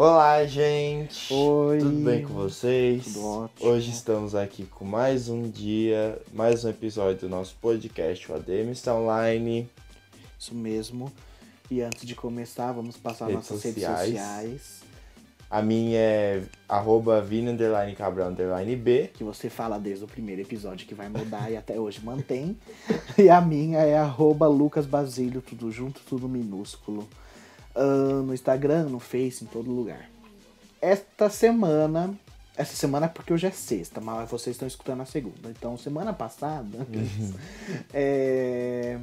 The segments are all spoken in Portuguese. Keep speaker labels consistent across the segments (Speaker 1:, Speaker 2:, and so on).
Speaker 1: Olá, gente!
Speaker 2: Oi!
Speaker 1: Tudo bem com vocês?
Speaker 2: Tudo ótimo.
Speaker 1: Hoje estamos aqui com mais um dia, mais um episódio do nosso podcast, o ADM está online.
Speaker 2: Isso mesmo. E antes de começar, vamos passar
Speaker 1: Redes
Speaker 2: nossas
Speaker 1: sociais.
Speaker 2: redes sociais.
Speaker 1: A minha é arroba B.
Speaker 2: Que você fala desde o primeiro episódio que vai mudar e até hoje mantém. E a minha é arroba Lucas Basílio, tudo junto, tudo minúsculo. Ah, no Instagram, no Face, em todo lugar. Esta semana. Essa semana é porque hoje é sexta, mas vocês estão escutando a segunda. Então, semana passada. é,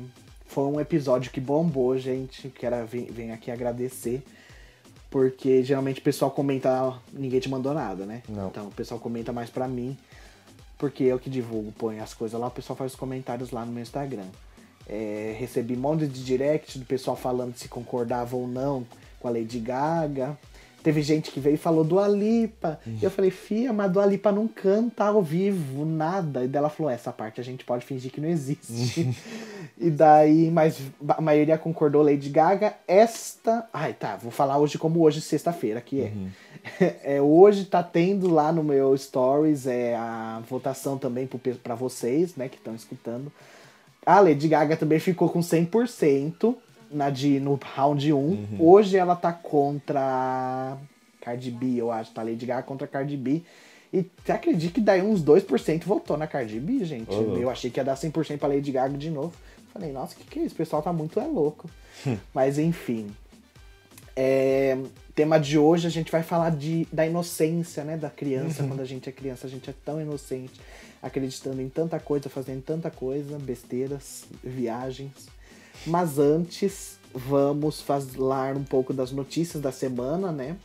Speaker 2: foi um episódio que bombou, gente. Quero vir, vir aqui agradecer. Porque geralmente o pessoal comenta, "Ah, ninguém te mandou nada, né?
Speaker 1: Não.
Speaker 2: Então o pessoal comenta mais pra mim. Porque eu que divulgo, põe as coisas lá, o pessoal faz os comentários lá no meu Instagram. É, recebi um monte de direct do pessoal falando se concordava ou não com a Lady Gaga. Teve gente que veio e falou do Alipa. Eu falei, fia, mas do Alipa não canta ao vivo, nada. E dela falou, essa parte a gente pode fingir que não existe. e daí, mas a maioria concordou Lady Gaga. Esta. Ai, tá, vou falar hoje como hoje, sexta-feira, que é. É, hoje tá tendo lá no meu stories é, a votação também pra vocês, né, que estão escutando. A Lady Gaga também ficou com 100% na de, no round 1. Hoje ela tá contra Cardi B, eu acho. Tá Lady Gaga contra Cardi B. E você acredita que daí uns 2% votou na Cardi B, gente?
Speaker 1: Louco.
Speaker 2: eu achei que ia dar 100% pra Lady Gaga de novo. Falei, nossa, o que, que é isso? O pessoal tá muito é louco. Mas enfim. É, tema de hoje a gente vai falar de, da inocência, né? Da criança. Quando a gente é criança, a gente é tão inocente, acreditando em tanta coisa, fazendo tanta coisa, besteiras, viagens. Mas antes, vamos falar um pouco das notícias da semana, né?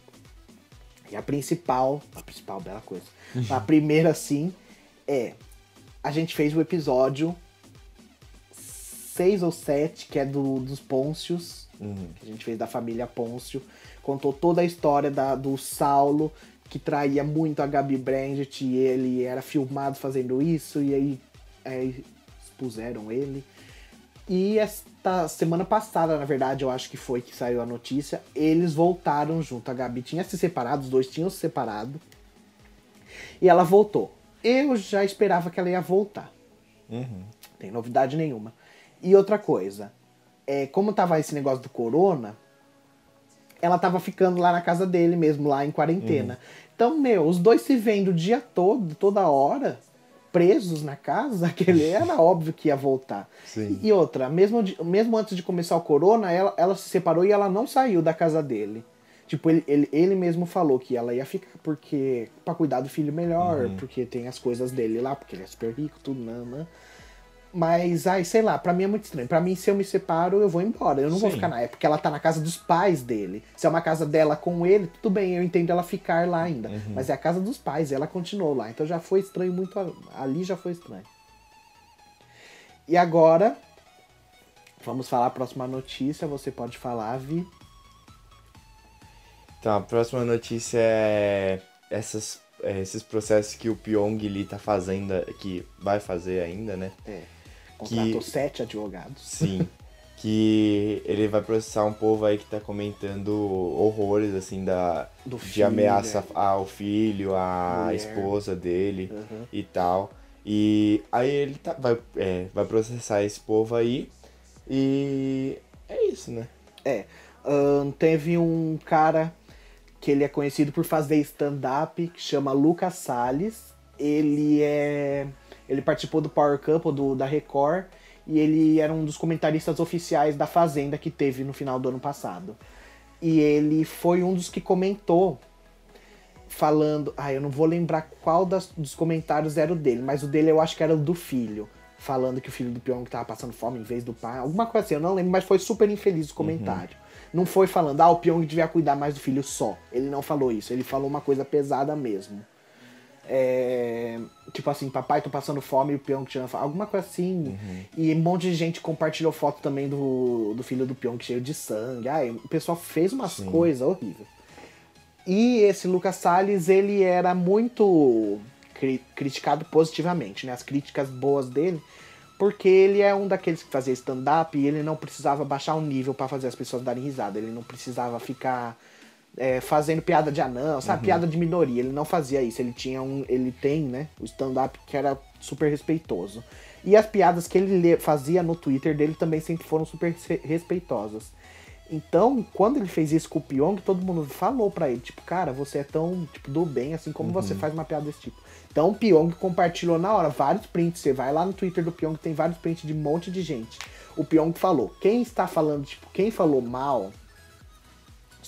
Speaker 2: E a principal, a principal bela coisa. A primeira, sim, é a gente fez o episódio 6 ou 7, que é do, dos Pôncios, que a gente fez da família Pôncio. Contou toda a história da, do Saulo, que traía muito a Gabi Brandt, e ele era filmado fazendo isso, e aí, aí expuseram ele. E esta semana passada, na verdade, eu acho que foi que saiu a notícia, eles voltaram junto. A Gabi tinha se separado, os dois tinham se separado. E ela voltou. Eu já esperava que ela ia voltar. Tem novidade nenhuma. E outra coisa, é, como tava esse negócio do corona, ela tava ficando lá na casa dele mesmo, lá em quarentena. Então, meu, os dois se vendo o dia todo, toda hora, presos na casa, que ele era óbvio que ia voltar.
Speaker 1: Sim.
Speaker 2: E outra, mesmo, mesmo antes de começar o corona, ela, ela se separou e ela não saiu da casa dele. Tipo, ele, ele, ele mesmo falou que ela ia ficar porque para cuidar do filho melhor, porque tem as coisas dele lá, porque ele é super rico, tudo, nanã. Mas, ai, sei lá, pra mim é muito estranho. Pra mim, se eu me separo, eu vou embora. Eu não vou
Speaker 1: Sim.
Speaker 2: ficar na época. Ela tá na casa dos pais dele. Se é uma casa dela com ele, tudo bem, eu entendo ela ficar lá ainda. Mas é a casa dos pais, ela continuou lá. Então já foi estranho muito. Ali já foi estranho. E agora, vamos falar a próxima notícia. Você pode falar, Vi.
Speaker 1: Então, a próxima notícia é essas, é, esses processos que o Pyong Lee tá fazendo, que vai fazer ainda, né?
Speaker 2: É. Contratou
Speaker 1: Que-
Speaker 2: sete advogados.
Speaker 1: Sim. que ele vai processar um povo aí que tá comentando horrores, assim, da,
Speaker 2: Do
Speaker 1: de
Speaker 2: filho,
Speaker 1: ameaça
Speaker 2: é.
Speaker 1: ao filho, à
Speaker 2: Mulher.
Speaker 1: esposa dele
Speaker 2: Uhum.
Speaker 1: e tal. E aí ele tá, vai, é, vai processar esse povo aí. E é isso, né?
Speaker 2: É. ahn, teve um cara que ele é conhecido por fazer stand-up, que chama Lucas Salles. Ele é. Ele participou do Power Couple do, da Record e ele era um dos comentaristas oficiais da Fazenda que teve no final do ano passado. E ele foi um dos que comentou falando. Ah, eu não vou lembrar qual das- dos comentários era o dele, mas o dele eu acho que era o do filho. Falando que o filho do Pyong tava passando fome em vez do pai. Alguma coisa assim, eu não lembro, mas foi super infeliz o comentário. Não foi falando, ah, o Pyong devia cuidar mais do filho só. Ele não falou isso, ele falou uma coisa pesada mesmo. É, tipo assim, papai, tô passando fome e o Pyong tirando fome. Alguma coisa assim. E um monte de gente compartilhou foto também do, do filho do Pyong cheio de sangue. Ai, o pessoal fez umas coisas horríveis. E esse Lucas Salles, ele era muito cri- criticado positivamente, né? As críticas boas dele, porque ele é um daqueles que fazia stand-up e ele não precisava baixar o nível pra fazer as pessoas darem risada. Ele não precisava ficar é, fazendo piada de anão, sabe? Piada de minoria. Ele não fazia isso. Ele tinha um. Ele tem, né? O stand-up que era super respeitoso. E as piadas que ele le- fazia no Twitter dele também sempre foram super re- respeitosas. Então, quando ele fez isso com o Pyong, todo mundo falou pra ele, tipo, cara, você é tão, tipo, do bem, assim como você faz uma piada desse tipo. Então, o Pyong compartilhou na hora vários prints. Você vai lá no Twitter do Pyong, tem vários prints de um monte de gente. O Pyong falou, quem está falando, tipo, quem falou mal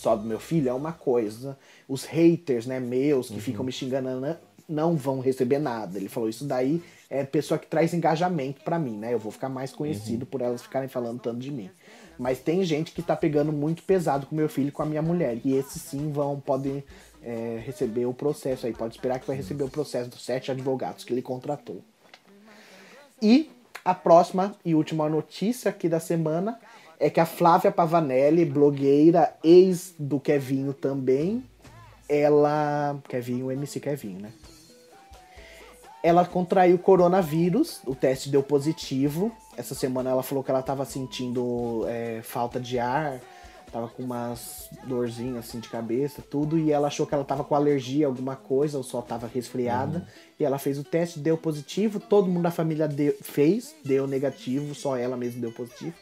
Speaker 2: só do meu filho é uma coisa. Os haters, né, meus, que ficam me xingando, né, não vão receber nada. Ele falou, isso daí é pessoa que traz engajamento pra mim, né? Eu vou ficar mais conhecido por elas ficarem falando tanto de mim. Mas tem gente que tá pegando muito pesado com meu filho e com a minha mulher. E esses sim vão, podem é, receber o processo aí. Pode esperar que vai receber o processo dos sete advogados que ele contratou. E a próxima e última notícia aqui da semana é que a Flávia Pavanelli, blogueira, ex do Kevinho também, ela. Kevinho, MC Kevinho, né? Ela contraiu coronavírus, o teste deu positivo. Essa semana ela falou que ela tava sentindo é, falta de ar, tava com umas dorzinhas assim de cabeça, tudo, e ela achou que ela tava com alergia a alguma coisa, ou só tava resfriada. E ela fez o teste, deu positivo, todo mundo da família deu- fez, deu negativo, só ela mesma deu positivo.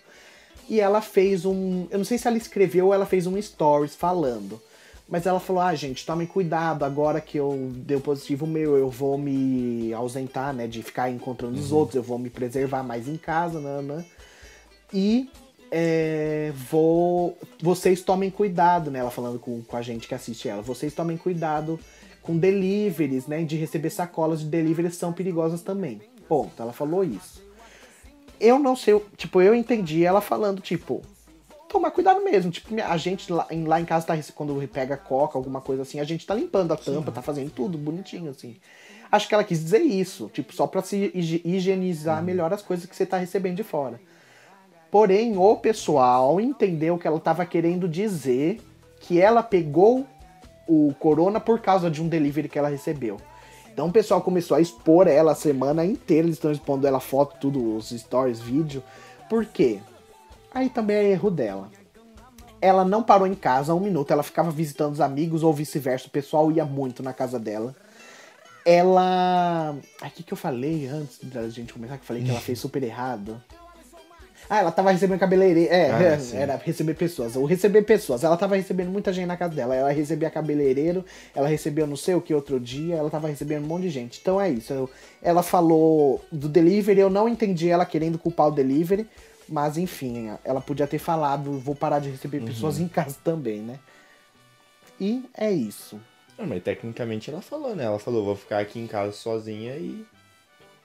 Speaker 2: E ela fez um. Eu não sei se ela escreveu ou ela fez um stories falando. Mas ela falou: ah, gente, tomem cuidado, agora que eu deu positivo meu, eu vou me ausentar, né? De ficar encontrando os outros, eu vou me preservar mais em casa, né? E é, vou. Vocês tomem cuidado, né? Ela falando com, com a gente que assiste ela. Vocês tomem cuidado com deliveries, né? De receber sacolas de deliveries são perigosas também. Ponto. Ela falou isso. Eu não sei, tipo, eu entendi ela falando, tipo, tomar cuidado mesmo. Tipo, a gente lá em, lá em casa tá quando pega coca, alguma coisa assim, a gente tá limpando a tampa, tá fazendo tudo bonitinho, assim. Acho que ela quis dizer isso, tipo, só pra se higi- higienizar melhor as coisas que você tá recebendo de fora. Porém, o pessoal entendeu que ela estava querendo dizer que ela pegou o corona por causa de um delivery que ela recebeu. Então o pessoal começou a expor ela a semana inteira, eles estão expondo ela foto, tudo, os stories, vídeo. Por quê? Aí também é erro dela. Ela não parou em casa um minuto, ela ficava visitando os amigos ou vice-versa, o pessoal ia muito na casa dela. Ela. Que, que eu falei antes da gente começar? Que eu falei que ela fez super errado. Ah, ela tava recebendo cabeleireiro. É,
Speaker 1: Ah,
Speaker 2: é, era receber pessoas. Ou receber pessoas. Ela tava recebendo muita gente na casa dela. Ela recebia cabeleireiro, ela recebeu não sei o que outro dia, ela tava recebendo um monte de gente. Então é isso. eu- ela falou do delivery, eu não entendi ela querendo culpar o delivery. Mas enfim, ela podia ter falado, vou parar de receber pessoas em casa também, né? E é isso.
Speaker 1: Não, mas tecnicamente ela falou, né? Ela falou, vou ficar aqui em casa sozinha e.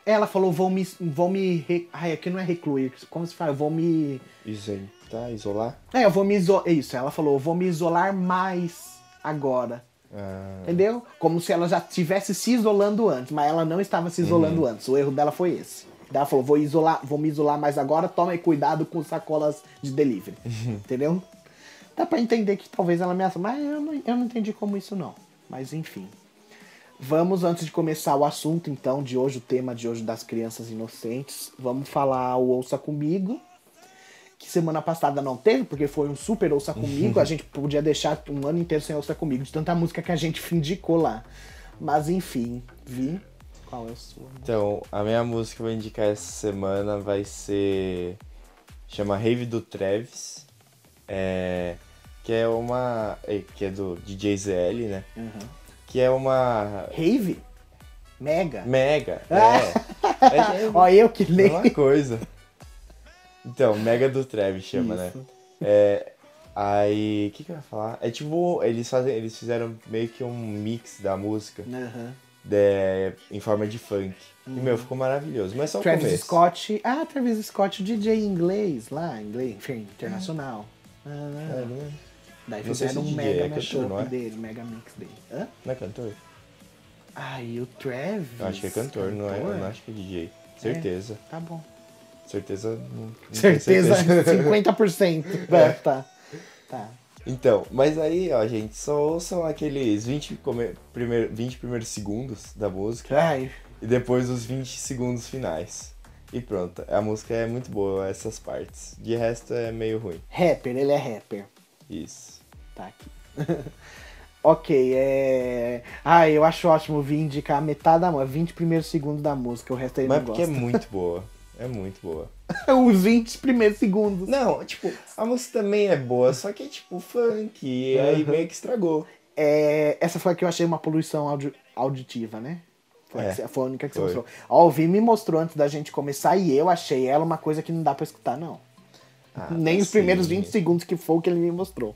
Speaker 2: Ela falou, vou me. Vou me. Ai, aqui não é recluir. Como se fala? Eu vou me.
Speaker 1: Isentar, isolar?
Speaker 2: É, eu vou me isolar. Isso, ela falou, eu vou me isolar mais agora.
Speaker 1: Ah,
Speaker 2: Entendeu? Como se ela já estivesse se isolando antes, mas ela não estava se isolando antes. O erro dela foi esse. Daí Ela falou, vou isolar, vou me isolar mais agora, tome cuidado com sacolas de delivery. Entendeu? Dá pra entender que talvez ela ameaça, mas eu não, eu não entendi como isso não. Mas enfim. Vamos, antes de começar o assunto, então, de hoje, o tema de hoje das crianças inocentes, vamos falar o Ouça Comigo, que semana passada não teve, porque foi um super Ouça Comigo, a gente podia deixar um ano inteiro sem Ouça Comigo, de tanta música que a gente indicou lá. Mas enfim, vi. Qual é a sua?
Speaker 1: Então, a minha música que eu vou indicar essa semana vai ser. Chama Rave do Travis. É. Que é uma. é, Que é do DJ ZL, né? Que é uma.
Speaker 2: Rave? Mega?
Speaker 1: Mega.
Speaker 2: Ah.
Speaker 1: É. é,
Speaker 2: Ó, eu que
Speaker 1: é
Speaker 2: leio.
Speaker 1: uma coisa. Então, Mega do Travis chama, né?
Speaker 2: Isso.
Speaker 1: É. Aí. O que, que eu ia falar? É tipo. Eles, fazem, eles fizeram meio que um mix da música
Speaker 2: Aham.
Speaker 1: de- em forma de funk. E, meu, ficou maravilhoso. Mas só o
Speaker 2: Travis
Speaker 1: começo.
Speaker 2: Scott. Ah, Travis Scott, o DJ inglês lá, inglês, enfim, internacional.
Speaker 1: É,
Speaker 2: Ah,
Speaker 1: não, é,
Speaker 2: daí
Speaker 1: não
Speaker 2: fizeram um
Speaker 1: DJ,
Speaker 2: mega
Speaker 1: é cantor,
Speaker 2: mashup
Speaker 1: é?
Speaker 2: dele, mega mix dele. Hã?
Speaker 1: não é cantor?
Speaker 2: Ah, e o Travis?
Speaker 1: Eu acho que é cantor, não é? Eu
Speaker 2: cantor?
Speaker 1: não acho que é DJ. Certeza.
Speaker 2: Tá bom.
Speaker 1: Certeza. Não, não tenho
Speaker 2: Certeza, 50%. É, tá. Tá.
Speaker 1: Então, mas aí, ó, gente, só ouçam aqueles 20, come... primeiro... 20 primeiros segundos da música
Speaker 2: Ai,
Speaker 1: e depois os 20 segundos finais. E pronto, a música é muito boa, essas partes. De resto é meio ruim.
Speaker 2: rapper, ele é rapper.
Speaker 1: Isso.
Speaker 2: Tá aqui. ok, é. Ah, eu acho ótimo vir indicar metade da música, 20 primeiros segundos da música, o resto aí
Speaker 1: Mas
Speaker 2: não
Speaker 1: porque é
Speaker 2: gosta.
Speaker 1: muito boa. É muito boa.
Speaker 2: Os 20 primeiros segundos.
Speaker 1: Não, tipo, a música também é boa, só que é tipo funk, e aí
Speaker 2: Uhum.
Speaker 1: meio que estragou.
Speaker 2: É, essa foi a que eu achei uma poluição audi- auditiva, né? Foi, a
Speaker 1: É,
Speaker 2: você- foi a única que você
Speaker 1: foi.
Speaker 2: mostrou. Ó, o Vi me mostrou antes da gente começar e eu achei ela uma coisa que não dá pra escutar, não.
Speaker 1: Ah,
Speaker 2: Nem os
Speaker 1: sim.
Speaker 2: primeiros 20 segundos que foi o que ele me mostrou.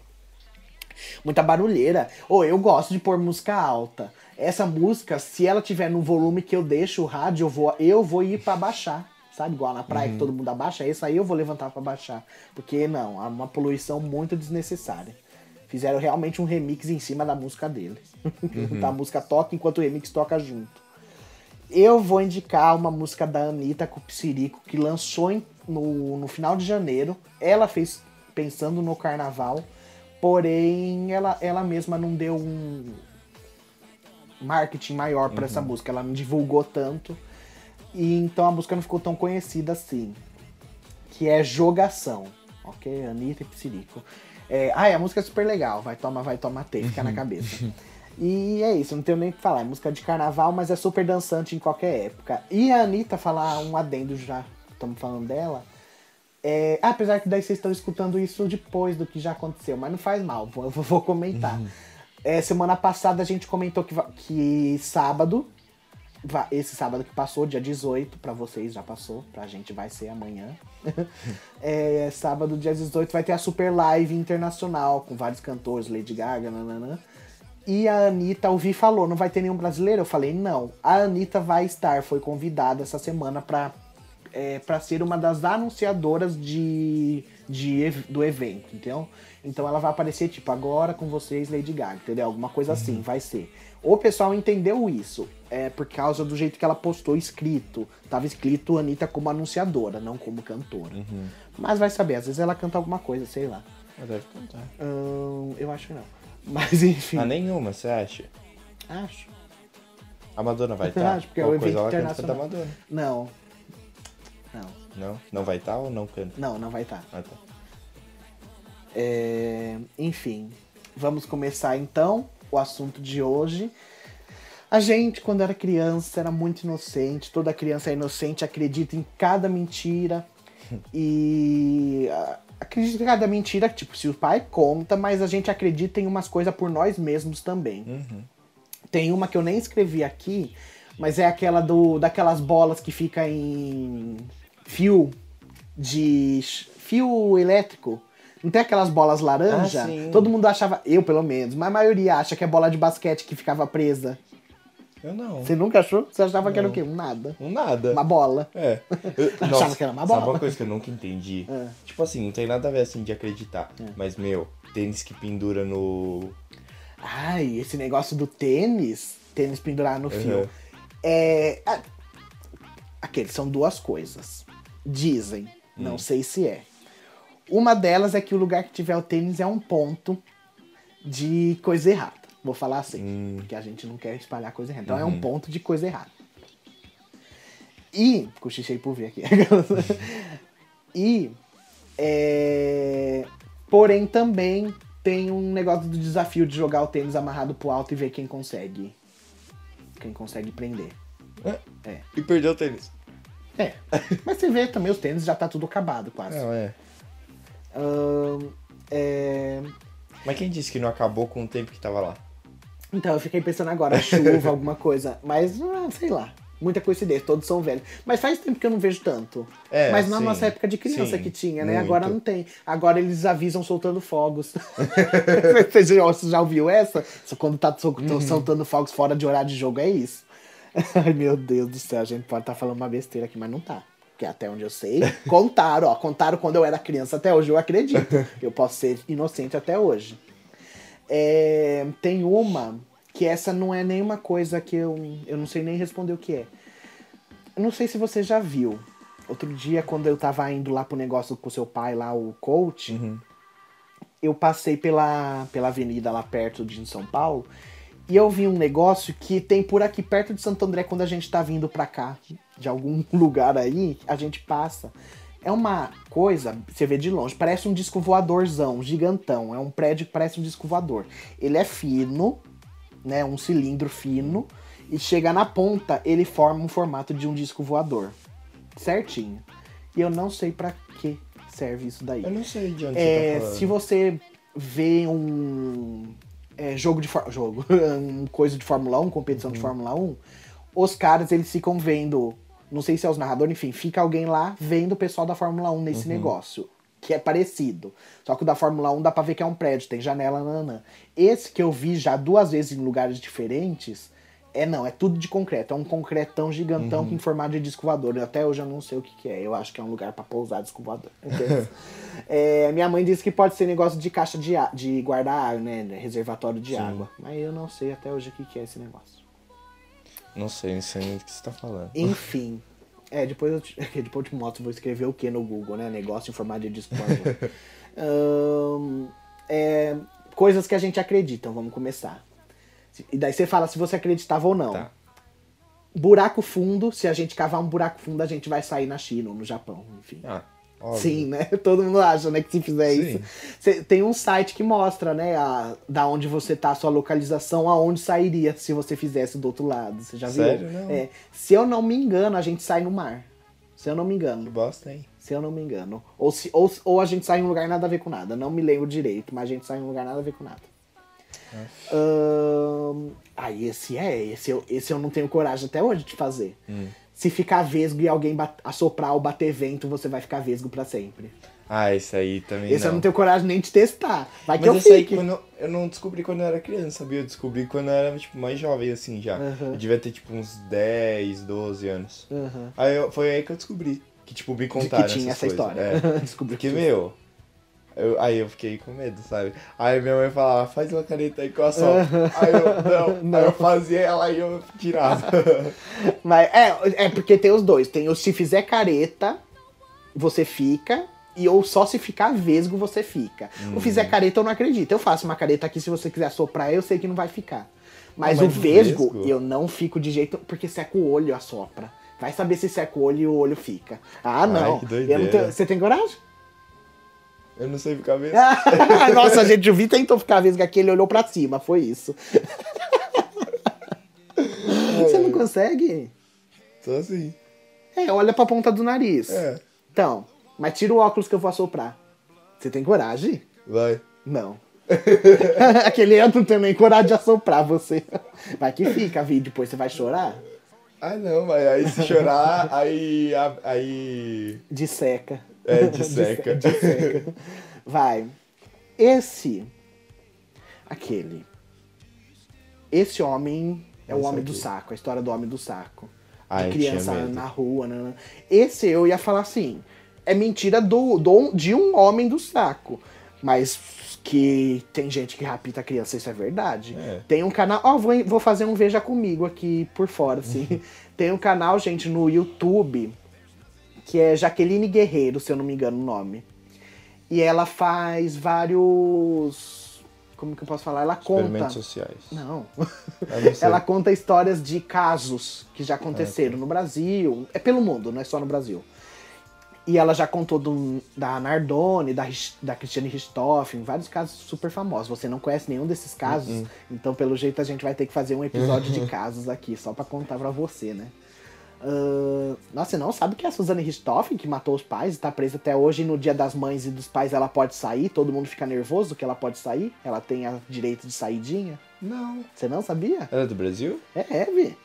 Speaker 2: Muita barulheira. Ô, eu gosto de pôr música alta. Essa música, se ela tiver no volume que eu deixo o rádio, eu vou, eu vou ir pra baixar. Sabe, igual na praia que todo mundo abaixa, essa aí eu vou levantar pra baixar. Porque não, é uma poluição muito desnecessária. Fizeram realmente um remix em cima da música dele. a música toca enquanto o remix toca junto. Eu vou indicar uma música da Anitta com o Psirico, que lançou em- no, no final de janeiro. Ela fez pensando no carnaval, porém ela, ela mesma não deu um marketing maior pra essa música. Ela não divulgou tanto. E então a música não ficou tão conhecida assim. Que é Jogação. Ok? Anitta e Psirico. É, ah, a música é super legal. Vai toma, vai toma T, fica na cabeça. E é isso, não tenho nem o que falar. É música de carnaval, mas é super dançante em qualquer época. E a Anitta, falar um adendo já, estamos falando dela. É, apesar que daí vocês estão escutando isso depois do que já aconteceu, mas não faz mal, vou, vou comentar. É, semana passada a gente comentou que, que sábado, esse sábado que passou, dia 18, pra vocês já passou, pra gente vai ser amanhã. É, sábado, dia 18, vai ter a Super Live Internacional com vários cantores, Lady Gaga, nananã. E a Anitta, ouvi falou, não vai ter nenhum brasileiro? Eu falei, não. A Anitta vai estar, foi convidada essa semana pra, é, pra ser uma das anunciadoras de, de, do evento, entendeu? Então ela vai aparecer, tipo, agora com vocês, Lady Gaga, entendeu? Alguma coisa assim, vai ser. O pessoal entendeu isso, é por causa do jeito que ela postou escrito. Tava escrito Anitta como anunciadora, não como cantora. Mas vai saber, às vezes ela canta alguma coisa, sei lá.
Speaker 1: Ela deve cantar.
Speaker 2: Hum, eu acho que não. Mas enfim,
Speaker 1: Ah, nenhuma, você acha?
Speaker 2: acho.
Speaker 1: A Madonna vai estar?
Speaker 2: acho, porque é
Speaker 1: Qual
Speaker 2: o
Speaker 1: coisa
Speaker 2: evento
Speaker 1: canta da
Speaker 2: internacional.
Speaker 1: Madonna.
Speaker 2: Não. Não,
Speaker 1: Não? Não vai estar ou não canta?
Speaker 2: não, não vai estar.
Speaker 1: Ah, tá.
Speaker 2: É, enfim, vamos começar então o assunto de hoje. A gente, quando era criança, era muito inocente. Toda criança é inocente, acredita em cada mentira. E ah, acredita em cada mentira, tipo, se o pai conta, mas a gente acredita em umas coisas por nós mesmos também.
Speaker 1: Uhum.
Speaker 2: Tem uma que eu nem escrevi aqui, mas é aquela do daquelas bolas que fica em fio de fio elétrico. Não tem aquelas bolas laranja?
Speaker 1: Ah.
Speaker 2: Todo mundo achava, eu pelo menos, mas a maioria acha que é bola de basquete que ficava presa.
Speaker 1: Eu não.
Speaker 2: Você nunca achou? Você achava que era o
Speaker 1: Não.
Speaker 2: quê? Um nada.
Speaker 1: Um nada.
Speaker 2: Uma bola.
Speaker 1: É. Eu,
Speaker 2: Achava
Speaker 1: nossa,
Speaker 2: que era uma
Speaker 1: Sabe
Speaker 2: bola.
Speaker 1: uma coisa que eu nunca entendi?
Speaker 2: É.
Speaker 1: Tipo assim, não tem nada a ver assim de acreditar. Mas, meu, tênis que pendura no.
Speaker 2: Ai, esse negócio do tênis, tênis pendurado no fio.
Speaker 1: Uhum.
Speaker 2: É. a- Aqueles são duas coisas. Dizem, não
Speaker 1: Hum.
Speaker 2: sei se é. Uma delas é que o lugar que tiver o tênis é um ponto de coisa errada. Vou falar assim,
Speaker 1: Hum.
Speaker 2: porque a gente não quer espalhar coisa errada. Então é um
Speaker 1: Uhum.
Speaker 2: ponto de coisa errada. E. Cochichei por ver aqui. e. é, Porém, também tem um negócio do desafio de jogar o tênis amarrado pro alto e ver quem consegue. Quem consegue prender. É.
Speaker 1: E perdeu o tênis.
Speaker 2: É. Mas você vê também os tênis já tá tudo acabado quase.
Speaker 1: Não, é.
Speaker 2: É,
Speaker 1: Mas quem disse que não acabou com o tempo que tava lá?
Speaker 2: Então, eu fiquei pensando agora, chuva, alguma coisa. Mas, ah, sei lá. Muita coincidência, todos são velhos. Mas faz tempo que eu não vejo tanto.
Speaker 1: É,
Speaker 2: Mas na
Speaker 1: sim.
Speaker 2: nossa época de criança
Speaker 1: Sim,
Speaker 2: que tinha, né?
Speaker 1: muito.
Speaker 2: Agora não tem. Agora eles avisam soltando fogos. você, já, você já ouviu essa? Só Quando tá
Speaker 1: Uhum.
Speaker 2: soltando fogos fora de horário de jogo, é isso. Ai, meu Deus do céu, a gente pode estar falando uma besteira aqui, mas não tá. Porque até onde eu sei, contaram, ó. Contaram quando eu era criança até hoje, eu acredito. Eu posso ser inocente até hoje. É, tem uma que essa não é nenhuma coisa que eu, eu não sei nem responder o que é. Eu não sei se você já viu. Outro dia, quando eu tava indo lá pro negócio com seu pai, lá, o coach, eu passei pela, pela avenida lá perto de São Paulo e eu vi um negócio que tem por aqui perto de Santo André, quando a gente tá vindo pra cá, de algum lugar aí, a gente passa. É uma coisa, você vê de longe, parece um disco voadorzão, gigantão. É um prédio que parece um disco voador. Ele é fino, né? Um cilindro fino. E chega na ponta, ele forma um formato de um disco voador. Certinho. E eu não sei para que serve isso daí.
Speaker 1: Eu não sei de onde
Speaker 2: É,
Speaker 1: tá
Speaker 2: se você vê um é, jogo de jogo, um coisa de Fórmula 1, competição
Speaker 1: Uhum.
Speaker 2: de Fórmula 1, os caras eles ficam vendo, não sei se é os narradores, enfim, fica alguém lá vendo o pessoal da Fórmula 1 nesse
Speaker 1: Uhum.
Speaker 2: negócio. Que é parecido. Só que o da Fórmula 1 dá pra ver que é um prédio, tem janela, nanã. Esse que eu vi já duas vezes em lugares diferentes, é não, é tudo de concreto. É um concretão gigantão
Speaker 1: Uhum.
Speaker 2: com formato de disco voador. Até hoje eu não sei o que, que é. Eu acho que é um lugar pra pousar disco voador. É, minha mãe disse que pode ser negócio de caixa de, de guardar água, né? Reservatório de
Speaker 1: Sim.
Speaker 2: água. Mas eu não sei até hoje o que, que é esse negócio.
Speaker 1: Não sei, não sei nem do que você tá falando.
Speaker 2: Enfim. É, depois eu, te, depois eu te mostro, vou escrever o que no Google, né? Negócio em formato de disco voador. Ahn, é, coisas que a gente acredita, vamos começar. E daí você fala se você acreditava ou não.
Speaker 1: Tá.
Speaker 2: Buraco fundo, se a gente cavar um buraco fundo, a gente vai sair na China ou no Japão, enfim.
Speaker 1: Ah, óbvio.
Speaker 2: Sim, né? Todo mundo acha, né, que se fizer
Speaker 1: Sim.
Speaker 2: isso. Cê- tem um site que mostra, né, a, da onde você tá, a sua localização, aonde sairia se você fizesse do outro lado. Você já viu?
Speaker 1: Sério? Não.
Speaker 2: É, se eu não me engano, a gente sai no mar. Se eu não me
Speaker 1: Que
Speaker 2: engano.
Speaker 1: bosta, hein?
Speaker 2: Se eu não me engano. Ou, se, ou, ou a gente sai em um lugar nada a ver com nada. Não me lembro direito, mas a gente sai em um lugar nada a ver com nada. Ahn, ah, esse é. Esse eu, esse eu não tenho coragem até hoje de fazer.
Speaker 1: Hum.
Speaker 2: Se ficar vesgo e alguém assoprar ou bater vento, você vai ficar vesgo pra sempre.
Speaker 1: Ah, esse aí também
Speaker 2: Esse eu
Speaker 1: não.
Speaker 2: não tenho coragem nem de testar. Vai que
Speaker 1: Mas
Speaker 2: eu
Speaker 1: esse aí
Speaker 2: fique.
Speaker 1: quando eu não descobri quando eu era criança, sabia? Eu descobri quando eu era, tipo, mais jovem, assim, já.
Speaker 2: Aham.
Speaker 1: Eu devia ter, tipo, uns 10, 12 anos.
Speaker 2: Aham.
Speaker 1: Aí eu- foi aí que eu descobri. Que, tipo, me
Speaker 2: De
Speaker 1: contaram
Speaker 2: que tinha essa
Speaker 1: coisas.
Speaker 2: história.
Speaker 1: É.
Speaker 2: Descobri
Speaker 1: Porque,
Speaker 2: que
Speaker 1: meu... eu- aí eu fiquei com medo, sabe? Aí minha mãe falava, faz uma caneta aí que eu assopro. aí eu, não. Aí eu fazia ela e eu tirava.
Speaker 2: Mas é, é porque tem os dois. Tem o se fizer careta, você fica. E ou só se ficar vesgo, você fica.
Speaker 1: Hum.
Speaker 2: O fizer careta, eu não acredito. Eu faço uma careta aqui, se você quiser soprar, eu sei que não vai ficar. Mas,
Speaker 1: Ah,
Speaker 2: o
Speaker 1: mas o
Speaker 2: vesgo,
Speaker 1: vesgo?
Speaker 2: eu não fico de jeito. Porque seca o olho, assopra. Vai saber se seca o olho e o olho fica. Ah, não.
Speaker 1: que
Speaker 2: Eu
Speaker 1: doideira.
Speaker 2: não tenho- Você tem coragem?
Speaker 1: Eu não sei ficar mesmo.
Speaker 2: Nossa, gente, o Vi tentou ficar vesgo aqui, ele olhou pra cima, foi isso. Você não consegue?
Speaker 1: Só assim.
Speaker 2: É, olha pra ponta do nariz.
Speaker 1: É.
Speaker 2: Então, mas tira o óculos que eu vou assoprar. Você tem coragem?
Speaker 1: Vai.
Speaker 2: Não. Aquele eu não tenho nem coragem de assoprar você. Vai que fica, Vi, depois você vai chorar?
Speaker 1: Ah, não, mas aí se chorar, aí... Aí...
Speaker 2: De seca.
Speaker 1: É, de seca.
Speaker 2: De seca. Vai. Esse. Aquele. Esse homem é o homem do
Speaker 1: aqui.
Speaker 2: saco, a história do homem do saco.
Speaker 1: Ah,
Speaker 2: de
Speaker 1: tinha
Speaker 2: criança na rua, né? Esse eu ia falar assim. É mentira do, do, de um homem do saco. Mas que tem gente que rapita criança, isso é verdade.
Speaker 1: É.
Speaker 2: Tem um canal. Ó, vou, vou fazer um Veja Comigo aqui por fora, assim. tem um canal, gente, no YouTube que é Jaqueline Guerreiro, se eu não me engano o nome. E ela faz vários. Como que eu posso falar? Ela conta.
Speaker 1: Sociais.
Speaker 2: Não.
Speaker 1: Não.
Speaker 2: Ela conta histórias de casos que já aconteceram no Brasil. É pelo mundo, não é só no Brasil. E ela já contou do, da Nardone, da, da Christiane Richthofen, vários casos super famosos. Você não conhece nenhum desses casos, então pelo jeito a gente vai ter que fazer um episódio de casos aqui, só pra contar pra você, né? Ahn, nossa, você não sabe que é a Suzane Richthofen, que matou os pais e tá presa até hoje, no dia das mães e dos pais ela pode sair, todo mundo fica nervoso que ela pode sair, ela tem a direito de saidinha.
Speaker 1: Não.
Speaker 2: Você não sabia?
Speaker 1: Ela é do Brasil?
Speaker 2: É, é, Vi.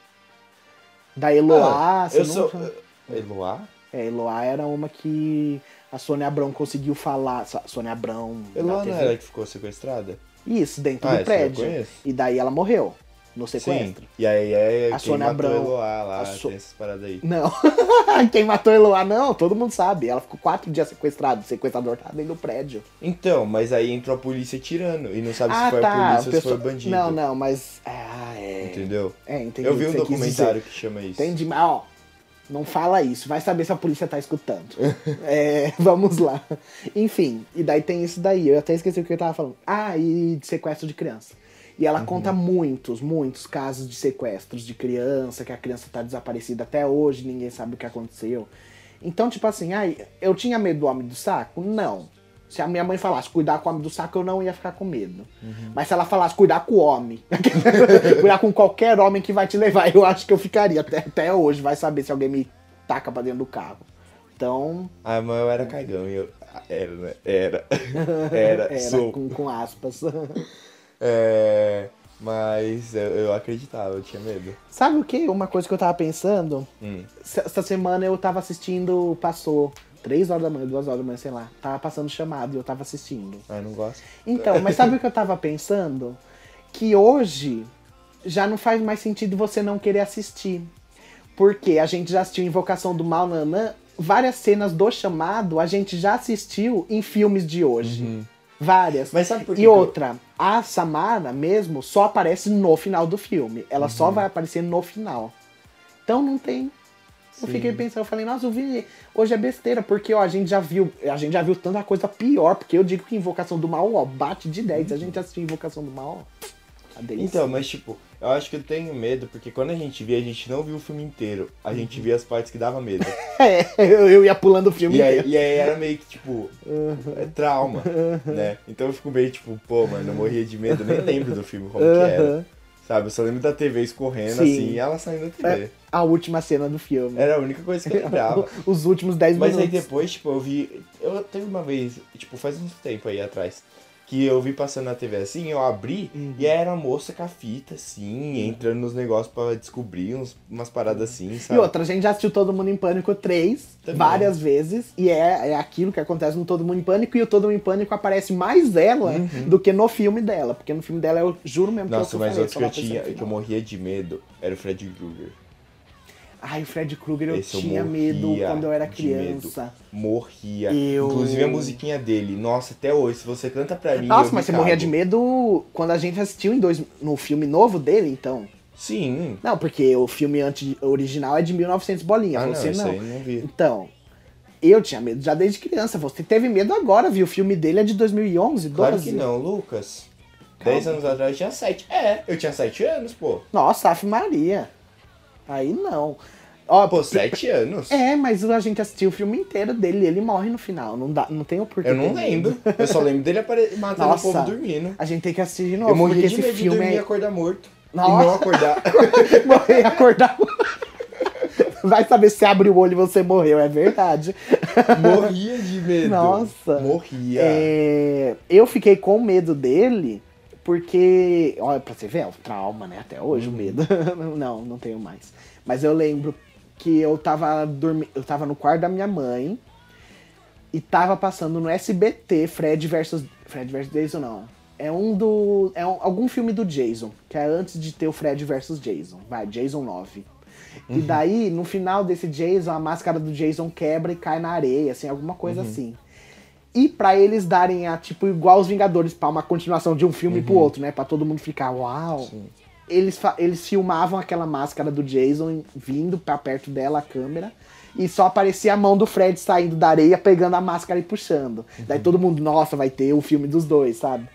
Speaker 2: Da Eloá,
Speaker 1: Ah,
Speaker 2: você
Speaker 1: eu
Speaker 2: não
Speaker 1: sou...
Speaker 2: sabe?
Speaker 1: Eloá?
Speaker 2: É, Eloá era uma que a Sônia Abrão conseguiu falar. Sô- Sônia Abrão.
Speaker 1: Eloá não era a que ficou sequestrada?
Speaker 2: Isso, dentro
Speaker 1: Ah,
Speaker 2: do prédio. E daí ela morreu no sequestro.
Speaker 1: Sim. E aí é
Speaker 2: A
Speaker 1: quem
Speaker 2: Sônia
Speaker 1: matou
Speaker 2: Abrão-
Speaker 1: Eloá lá,
Speaker 2: a So-
Speaker 1: tem essas paradas aí.
Speaker 2: Não. Quem matou Eloá, não, todo mundo sabe. Ela ficou quatro dias sequestrada. O sequestrador tá dentro do prédio.
Speaker 1: Então, mas aí entrou a polícia tirando. E não sabe
Speaker 2: ah,
Speaker 1: se foi
Speaker 2: tá.
Speaker 1: a polícia ou se
Speaker 2: pessoal-
Speaker 1: foi bandido.
Speaker 2: Não, não, mas. Ah, é.
Speaker 1: Entendeu?
Speaker 2: É, entendi.
Speaker 1: Eu vi um documentário que chama isso.
Speaker 2: Entendi, mas ó, não fala isso. Vai saber se a polícia tá escutando. é, vamos lá. Enfim, e daí tem isso daí. Eu até esqueci o que eu tava falando. Ah, e de sequestro de criança. E ela conta muitos, muitos casos de sequestros de criança, que a criança tá desaparecida até hoje, ninguém sabe o que aconteceu. Então, tipo assim, ai, eu tinha medo do homem do saco? Não. Se a minha mãe falasse cuidar com o homem do saco, eu não ia ficar com medo. Mas se ela falasse cuidar com o homem, cuidar com qualquer homem que vai te levar, eu acho que eu ficaria até, até hoje. Vai saber se alguém me taca pra dentro do carro. Então,
Speaker 1: Ah, mas eu era cagão e eu. Era, né? Era. Era,
Speaker 2: era
Speaker 1: sou.
Speaker 2: com, com aspas.
Speaker 1: É. Mas eu, eu acreditava, eu tinha medo.
Speaker 2: Sabe o que? Uma coisa que eu tava pensando.
Speaker 1: Hum.
Speaker 2: Essa semana eu tava assistindo, passou 3 horas da manhã, 2 horas da manhã, sei lá. Tava passando chamado e eu tava assistindo.
Speaker 1: Ah, eu não gosto.
Speaker 2: Então, mas sabe o que eu tava pensando? Que hoje já não faz mais sentido você não querer assistir. Porque a gente já assistiu Invocação do Mal Nanã, várias cenas do chamado a gente já assistiu em filmes de hoje. Várias.
Speaker 1: Mas sabe por que
Speaker 2: E outra, a Samara mesmo só aparece no final do filme. Ela só vai aparecer no final. Então não tem. Eu
Speaker 1: Sim.
Speaker 2: fiquei pensando, eu falei, nossa, eu vi. Hoje é besteira, porque ó, a gente já viu. A gente já viu tanta coisa pior, porque eu digo que Invocação do Mal, ó, bate de 10. A gente assistiu Invocação do Mal, ó. Delícia.
Speaker 1: Então, mas tipo, eu acho que eu tenho medo, porque quando a gente via, a gente não viu o filme inteiro. A gente via as partes que dava medo.
Speaker 2: É, eu, eu ia pulando o filme
Speaker 1: E aí,
Speaker 2: inteiro.
Speaker 1: e aí era meio que, tipo, é trauma, né? Então eu fico meio tipo, pô, mano, eu morria de medo, nem lembro do filme como que era. Sabe? Eu só lembro da TV escorrendo
Speaker 2: Sim.
Speaker 1: assim e ela saindo da TV.
Speaker 2: É a última cena do filme.
Speaker 1: Era a única coisa que eu lembrava.
Speaker 2: Os últimos 10
Speaker 1: Mas aí
Speaker 2: minutos.
Speaker 1: depois, tipo, eu vi. Eu teve uma vez, tipo, faz uns tempo aí atrás, que eu vi passando na TV assim, eu abri
Speaker 2: Uhum.
Speaker 1: e era a moça com a fita, assim, entrando nos negócios pra descobrir uns, umas paradas assim,
Speaker 2: E
Speaker 1: sabe?
Speaker 2: outra, a gente já assistiu Todo Mundo em Pânico 3
Speaker 1: Também.
Speaker 2: várias vezes. E é, é aquilo que acontece no Todo Mundo em Pânico. E o Todo Mundo em Pânico aparece mais ela do que no filme dela. Porque no filme dela eu juro mesmo que
Speaker 1: Uhum. Nossa,
Speaker 2: eu
Speaker 1: mas outro que eu tinha, que eu morria de medo era o Fred Krueger.
Speaker 2: Ai, o Fred Krueger eu
Speaker 1: Esse eu
Speaker 2: tinha medo
Speaker 1: morria
Speaker 2: quando eu era
Speaker 1: medo.
Speaker 2: criança.
Speaker 1: Morria.
Speaker 2: Eu-
Speaker 1: Inclusive a musiquinha dele. Nossa, até hoje, se você canta pra mim.
Speaker 2: Nossa,
Speaker 1: eu
Speaker 2: mas você morria
Speaker 1: cago.
Speaker 2: de medo quando a gente assistiu em dois, no filme novo dele, então.
Speaker 1: Sim.
Speaker 2: Não, porque o filme anti, original é de 1900 bolinha,
Speaker 1: Ah, não,
Speaker 2: você não.
Speaker 1: aí eu não vi.
Speaker 2: Então, eu tinha medo já desde criança. Você teve medo agora, viu? O filme dele é de 2011, 12.
Speaker 1: Claro que não, Lucas.
Speaker 2: Calma.
Speaker 1: 10 anos atrás eu tinha 7. É, eu tinha 7 anos, pô.
Speaker 2: Nossa, Ave Maria. Aí não. Ó,
Speaker 1: Pô, 7 anos?
Speaker 2: É, mas a gente assistiu o filme inteiro dele e ele morre no final. Não, dá, não tem o porquê.
Speaker 1: Eu não lembro. Eu só lembro dele apare... matando
Speaker 2: Nossa.
Speaker 1: o povo dormindo.
Speaker 2: A gente tem que assistir de novo,
Speaker 1: Eu
Speaker 2: porque
Speaker 1: de
Speaker 2: esse
Speaker 1: medo de
Speaker 2: filme
Speaker 1: dormir e
Speaker 2: é.
Speaker 1: acordar morto. E
Speaker 2: Nossa.
Speaker 1: não acordar.
Speaker 2: Morrer e acordar. Vai saber se abre o olho e você morreu, é verdade.
Speaker 1: morria de medo.
Speaker 2: Nossa.
Speaker 1: Morria.
Speaker 2: É, eu fiquei com medo dele porque. Olha, pra você ver, é o trauma, né? Até hoje o medo. não, não tenho mais. Mas eu lembro que eu tava dormindo. Eu tava no quarto da minha mãe e tava passando no SBT Fred versus. Fred versus Jason, não. É um do. É um- algum filme do Jason, que é antes de ter o Fred versus Jason. Vai, Jason 9. E daí, no final desse Jason, a máscara do Jason quebra e cai na areia, assim, alguma coisa assim. E pra eles darem a, tipo, igual os Vingadores, pra uma continuação de um filme pro outro, né? Pra todo mundo ficar, uau. Eles, fa- eles filmavam aquela máscara do Jason vindo pra perto dela, a câmera. E só aparecia a mão do Fred saindo da areia, pegando a máscara e puxando. Daí todo mundo, nossa, vai ter o filme dos dois, sabe?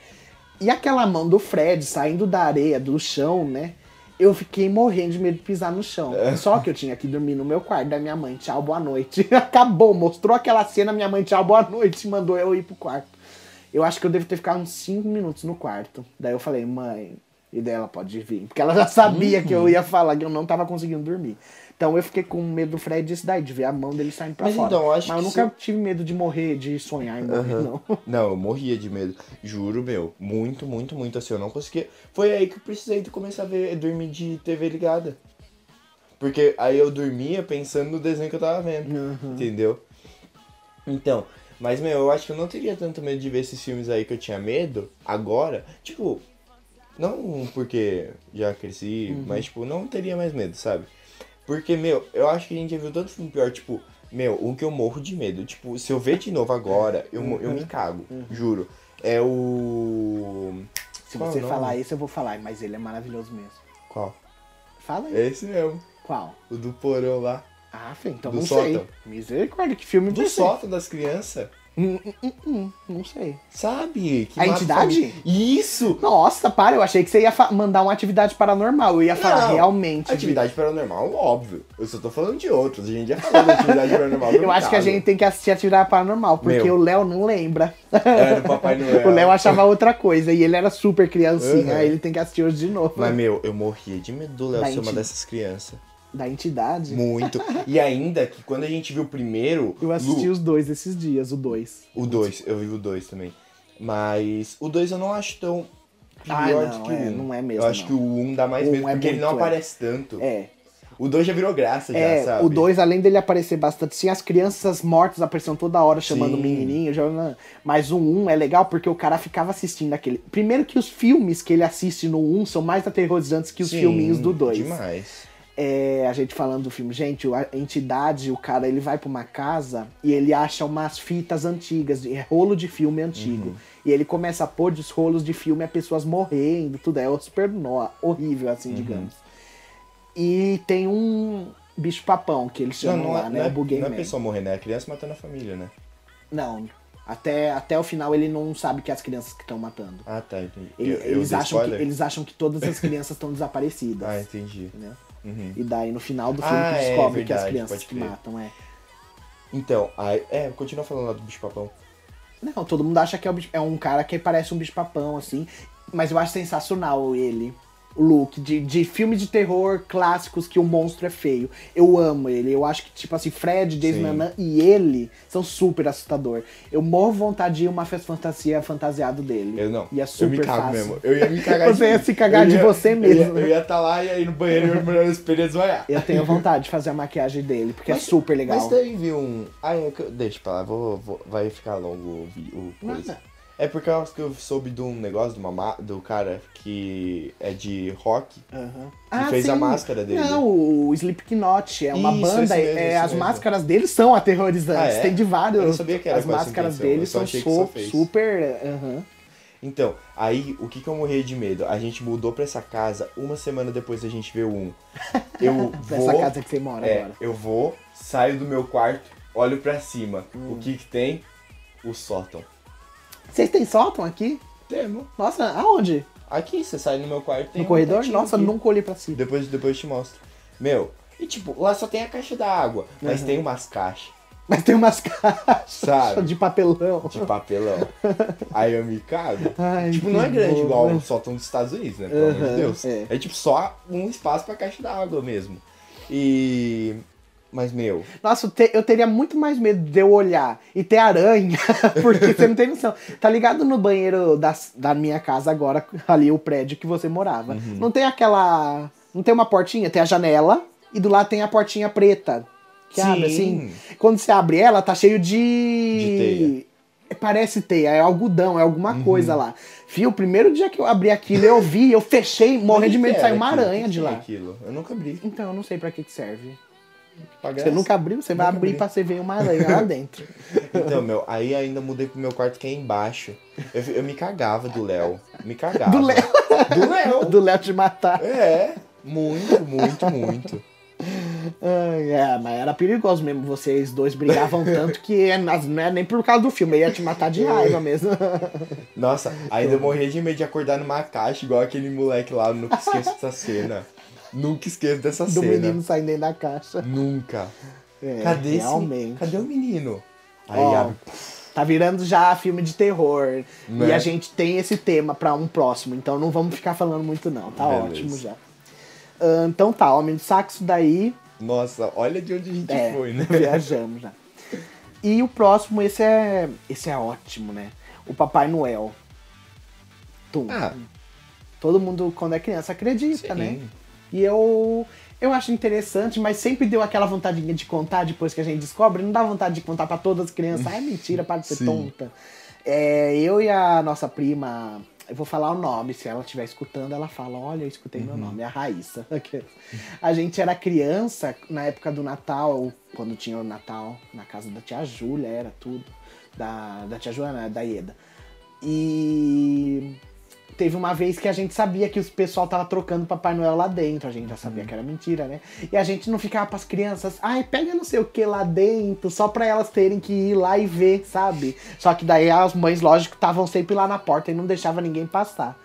Speaker 2: E aquela mão do Fred saindo da areia, do chão, né? Eu fiquei morrendo de medo de pisar no chão. Só que eu tinha que dormir no meu quarto da minha mãe. Tchau, boa noite. Acabou, mostrou aquela cena, minha mãe, tchau, boa noite, mandou eu ir pro quarto. Eu acho que eu devo ter ficado uns 5 minutos no quarto. Daí eu falei, mãe, e daí ela pode vir. Porque ela já sabia que eu ia falar que eu não tava conseguindo dormir. Então eu fiquei com medo do Fred disso daí, de ver a mão dele saindo pra
Speaker 1: Mas
Speaker 2: fora.
Speaker 1: então, eu acho
Speaker 2: Mas eu nunca tive medo de morrer, de sonhar em morrer, não.
Speaker 1: Não, eu morria de medo. Juro, meu. Muito, muito, muito assim. Eu não conseguia. Foi aí que eu precisei de começar a ver, dormir de TV ligada. Porque aí eu dormia pensando no desenho que eu tava vendo.
Speaker 2: Uhum.
Speaker 1: Entendeu? Então, mas, meu, eu acho que eu não teria tanto medo de ver esses filmes aí que eu tinha medo agora. Tipo, não porque já cresci,
Speaker 2: Uhum.
Speaker 1: mas, tipo, não teria mais medo, sabe? Porque, meu, eu acho que a gente já viu tanto filme pior, tipo, meu, o que eu morro de medo. Tipo, se eu ver de novo agora, eu,
Speaker 2: Uhum.
Speaker 1: eu me cago, juro. É o.
Speaker 2: Se
Speaker 1: Qual
Speaker 2: você falar isso, eu vou falar, mas ele é maravilhoso mesmo.
Speaker 1: Qual?
Speaker 2: Fala aí.
Speaker 1: Esse mesmo.
Speaker 2: Qual?
Speaker 1: O do porão lá.
Speaker 2: Ah, Fê, então
Speaker 1: Do
Speaker 2: não
Speaker 1: sótão.
Speaker 2: sei. Misericórdia, que filme
Speaker 1: Do
Speaker 2: você?
Speaker 1: sótão das crianças.
Speaker 2: Hum, hum, hum, hum, não sei.
Speaker 1: Sabe? Que
Speaker 2: A entidade?
Speaker 1: Isso!
Speaker 2: Nossa, para, eu achei que você ia mandar uma atividade paranormal. Eu ia falar
Speaker 1: Não,
Speaker 2: realmente. de-
Speaker 1: Atividade paranormal, óbvio. Eu só tô falando de outros. A gente já falou da atividade paranormal.
Speaker 2: Eu acho que a gente tem que assistir atividade paranormal, porque
Speaker 1: Meu.
Speaker 2: o Léo não lembra.
Speaker 1: É, do Papai Noel.
Speaker 2: O Léo achava outra coisa e ele era super criancinha.
Speaker 1: Uhum.
Speaker 2: Aí ele tem que assistir hoje de novo.
Speaker 1: Mas, meu, eu morria de medo do Léo ser uma dessas crianças.
Speaker 2: Da entidade.
Speaker 1: Muito. E ainda que quando a gente viu o primeiro.
Speaker 2: Eu assisti
Speaker 1: Lu-
Speaker 2: os dois esses dias, o dois.
Speaker 1: O 2, eu vi o 2 também. Mas o 2 eu não acho tão
Speaker 2: Ah,
Speaker 1: pior
Speaker 2: não,
Speaker 1: do que o
Speaker 2: é,
Speaker 1: 1.
Speaker 2: não é mesmo,
Speaker 1: Eu acho
Speaker 2: não.
Speaker 1: que o 1 dá mais
Speaker 2: O
Speaker 1: medo,
Speaker 2: um é
Speaker 1: porque ele não
Speaker 2: é.
Speaker 1: aparece tanto.
Speaker 2: É.
Speaker 1: O 2 já virou graça, já,
Speaker 2: É,
Speaker 1: sabe?
Speaker 2: o 2, além dele aparecer bastante, sim, as crianças mortas apareciam toda hora chamando o menininho. Já... Mas o 1 um é legal porque o cara ficava assistindo aquele. Primeiro que os filmes que ele assiste no 1 um são mais aterrorizantes que os
Speaker 1: Sim,
Speaker 2: filminhos do 2.
Speaker 1: Demais.
Speaker 2: É, a gente falando do filme, gente, a entidade, o cara, ele vai pra uma casa e ele acha umas fitas antigas, é rolo de filme antigo. E ele começa a pôr dos rolos de filme a pessoas morrendo, tudo. É super nó, horrível, assim, digamos. E tem um bicho papão que eles chamam
Speaker 1: Não, não,
Speaker 2: lá,
Speaker 1: é,
Speaker 2: né?
Speaker 1: não, é,
Speaker 2: o Bugay
Speaker 1: não é
Speaker 2: Man.
Speaker 1: pessoa morrer, né? É criança matando a família, né?
Speaker 2: Não. Até, até o final ele não sabe que é as crianças que estão matando.
Speaker 1: Ah, tá, entendi.
Speaker 2: Ele-
Speaker 1: Eu- eu
Speaker 2: eles, acham que, eles acham que todas as crianças estão desaparecidas.
Speaker 1: Ah, entendi.
Speaker 2: entendeu?
Speaker 1: Uhum.
Speaker 2: E daí no final do filme
Speaker 1: Ah,
Speaker 2: que
Speaker 1: é,
Speaker 2: descobre que as
Speaker 1: verdade,
Speaker 2: crianças que matam, é.
Speaker 1: Então, aí, é, continua falando lá do bicho papão.
Speaker 2: Não, todo mundo acha que é, é um cara que parece um bicho papão, assim. Mas eu acho sensacional ele. O look de, de filme de terror clássicos que o monstro é feio. Eu amo ele. Eu acho que, tipo assim, Fred, Jason. Nanã e ele são super assustador. Eu morro vontade de ir uma festa fantasia fantasiado dele.
Speaker 1: Eu não.
Speaker 2: E é
Speaker 1: eu
Speaker 2: super
Speaker 1: me cago
Speaker 2: fácil.
Speaker 1: mesmo. Eu ia me cagar
Speaker 2: Você ia se cagar
Speaker 1: eu
Speaker 2: de você mesmo,
Speaker 1: Eu ia estar lá e aí no banheiro eu ia olhar no espelho ia desmaiar.
Speaker 2: Eu tenho vontade de fazer a maquiagem dele, porque é super legal.
Speaker 1: Mas viu um. Ah, é eu- deixa pra lá, vou, vou- vai ficar longo o, o. É porque eu acho que eu soube de um negócio de uma ma- do cara que é de rock.
Speaker 2: Aham.
Speaker 1: Que fez a máscara dele.
Speaker 2: Não, o Slipknot é uma
Speaker 1: Isso,
Speaker 2: banda.
Speaker 1: mesmo,
Speaker 2: é, as
Speaker 1: mesmo.
Speaker 2: máscaras deles são aterrorizantes.
Speaker 1: Ah, é?
Speaker 2: Tem de vários.
Speaker 1: Eu não sabia que era
Speaker 2: As
Speaker 1: essa
Speaker 2: máscaras
Speaker 1: só
Speaker 2: são so- super. aham.
Speaker 1: Então, aí o que que eu morri de medo? A gente mudou pra essa casa uma semana depois da gente ver o 1. Eu vou.
Speaker 2: casa que você mora
Speaker 1: É,
Speaker 2: agora.
Speaker 1: eu vou, saio do meu quarto, olho pra cima.
Speaker 2: Hum.
Speaker 1: O que que tem? O sótão.
Speaker 2: Vocês têm sótão aqui?
Speaker 1: Temo.
Speaker 2: Nossa, aonde?
Speaker 1: Aqui, você sai no meu quarto tem
Speaker 2: No
Speaker 1: um
Speaker 2: corredor? Nossa,
Speaker 1: aqui.
Speaker 2: nunca olhei pra cima.
Speaker 1: Depois, depois eu te mostro. Meu, e tipo, lá só tem a caixa da água, mas
Speaker 2: Uhum.
Speaker 1: tem umas caixas
Speaker 2: Mas tem umas caixas
Speaker 1: Sabe?
Speaker 2: de papelão.
Speaker 1: de papelão. Aí eu me cago.
Speaker 2: Ai,
Speaker 1: tipo, não é grande
Speaker 2: bom,
Speaker 1: igual
Speaker 2: né?
Speaker 1: o sótão dos Estados Unidos, né? Pelo amor
Speaker 2: Uhum,
Speaker 1: de Deus.
Speaker 2: é.
Speaker 1: É. tipo só um espaço pra caixa da água mesmo. E. Mas, meu,
Speaker 2: Nossa, eu, te- eu teria muito mais medo de eu olhar e ter aranha, porque você não tem noção. Tá ligado no banheiro das- da minha casa agora, ali o prédio que você morava.
Speaker 1: Uhum.
Speaker 2: Não tem aquela. Não tem uma portinha, tem a janela e do lado tem a portinha preta. Que
Speaker 1: Sim.
Speaker 2: abre assim. Quando você abre ela, tá cheio de.
Speaker 1: De teia.
Speaker 2: É, Parece teia, é algodão, é alguma
Speaker 1: Uhum.
Speaker 2: coisa lá. Fio, o primeiro dia que eu abri aquilo, eu vi, eu fechei, morrendo de medo de sair uma aranha
Speaker 1: que
Speaker 2: de
Speaker 1: que é
Speaker 2: lá.
Speaker 1: aquilo? Eu nunca abri.
Speaker 2: Então, eu não sei pra que, que serve. Você nunca abriu, você vai
Speaker 1: Nunca
Speaker 2: abrir
Speaker 1: abri.
Speaker 2: pra você ver uma aranha lá dentro.
Speaker 1: Então, meu, aí ainda mudei pro meu quarto que é embaixo. Eu, eu me cagava do Léo. Me cagava.
Speaker 2: Do Léo.
Speaker 1: Do Léo.
Speaker 2: Do Léo te matar.
Speaker 1: É, muito, muito, muito.
Speaker 2: É, mas era perigoso mesmo. Vocês dois brigavam tanto que é- não é nem por causa do filme, ia te matar de raiva mesmo.
Speaker 1: Nossa, ainda eu morria de medo de acordar numa caixa, igual aquele moleque lá. Eu nunca esqueço dessa cena. Nunca esqueço dessa
Speaker 2: do
Speaker 1: cena.
Speaker 2: menino saindo dentro da caixa.
Speaker 1: Nunca.
Speaker 2: É,
Speaker 1: Cadê
Speaker 2: realmente.
Speaker 1: esse? Cadê o menino? Aí
Speaker 2: Ó,
Speaker 1: abre.
Speaker 2: Tá virando já filme de terror.
Speaker 1: Né?
Speaker 2: E a gente tem esse tema pra um próximo, então não vamos ficar falando muito não. Tá
Speaker 1: Beleza.
Speaker 2: ótimo já. Ah, então tá, Homem do Saxo daí
Speaker 1: Nossa, olha de onde a gente
Speaker 2: É,
Speaker 1: foi, né?
Speaker 2: viajamos já. E o próximo, esse é, esse é ótimo, né? O Papai Noel. Tum.
Speaker 1: Ah,
Speaker 2: Todo mundo, quando é criança, acredita,
Speaker 1: sim.
Speaker 2: né? E eu, eu acho interessante, mas sempre deu aquela vontadinha de contar depois que a gente descobre. Não dá vontade de contar pra todas as crianças. Ai, mentira, para de ser
Speaker 1: Sim.
Speaker 2: tonta. É, eu e a nossa prima, eu vou falar o nome, se ela estiver escutando, ela fala: Olha, eu escutei
Speaker 1: Uhum.
Speaker 2: meu nome, é a Raíssa. A gente era criança na época do Natal, quando tinha o Natal na casa da tia Júlia, era tudo. Da, da tia Joana, da Ieda. E teve uma vez que a gente sabia que o pessoal tava trocando Papai Noel lá dentro. A gente já sabia que era mentira, né? E a gente não ficava pras crianças, ai, pega não sei o que lá dentro, só pra elas terem que ir lá e ver, sabe? Só que daí as mães, lógico, estavam sempre lá na porta e não deixava ninguém passar.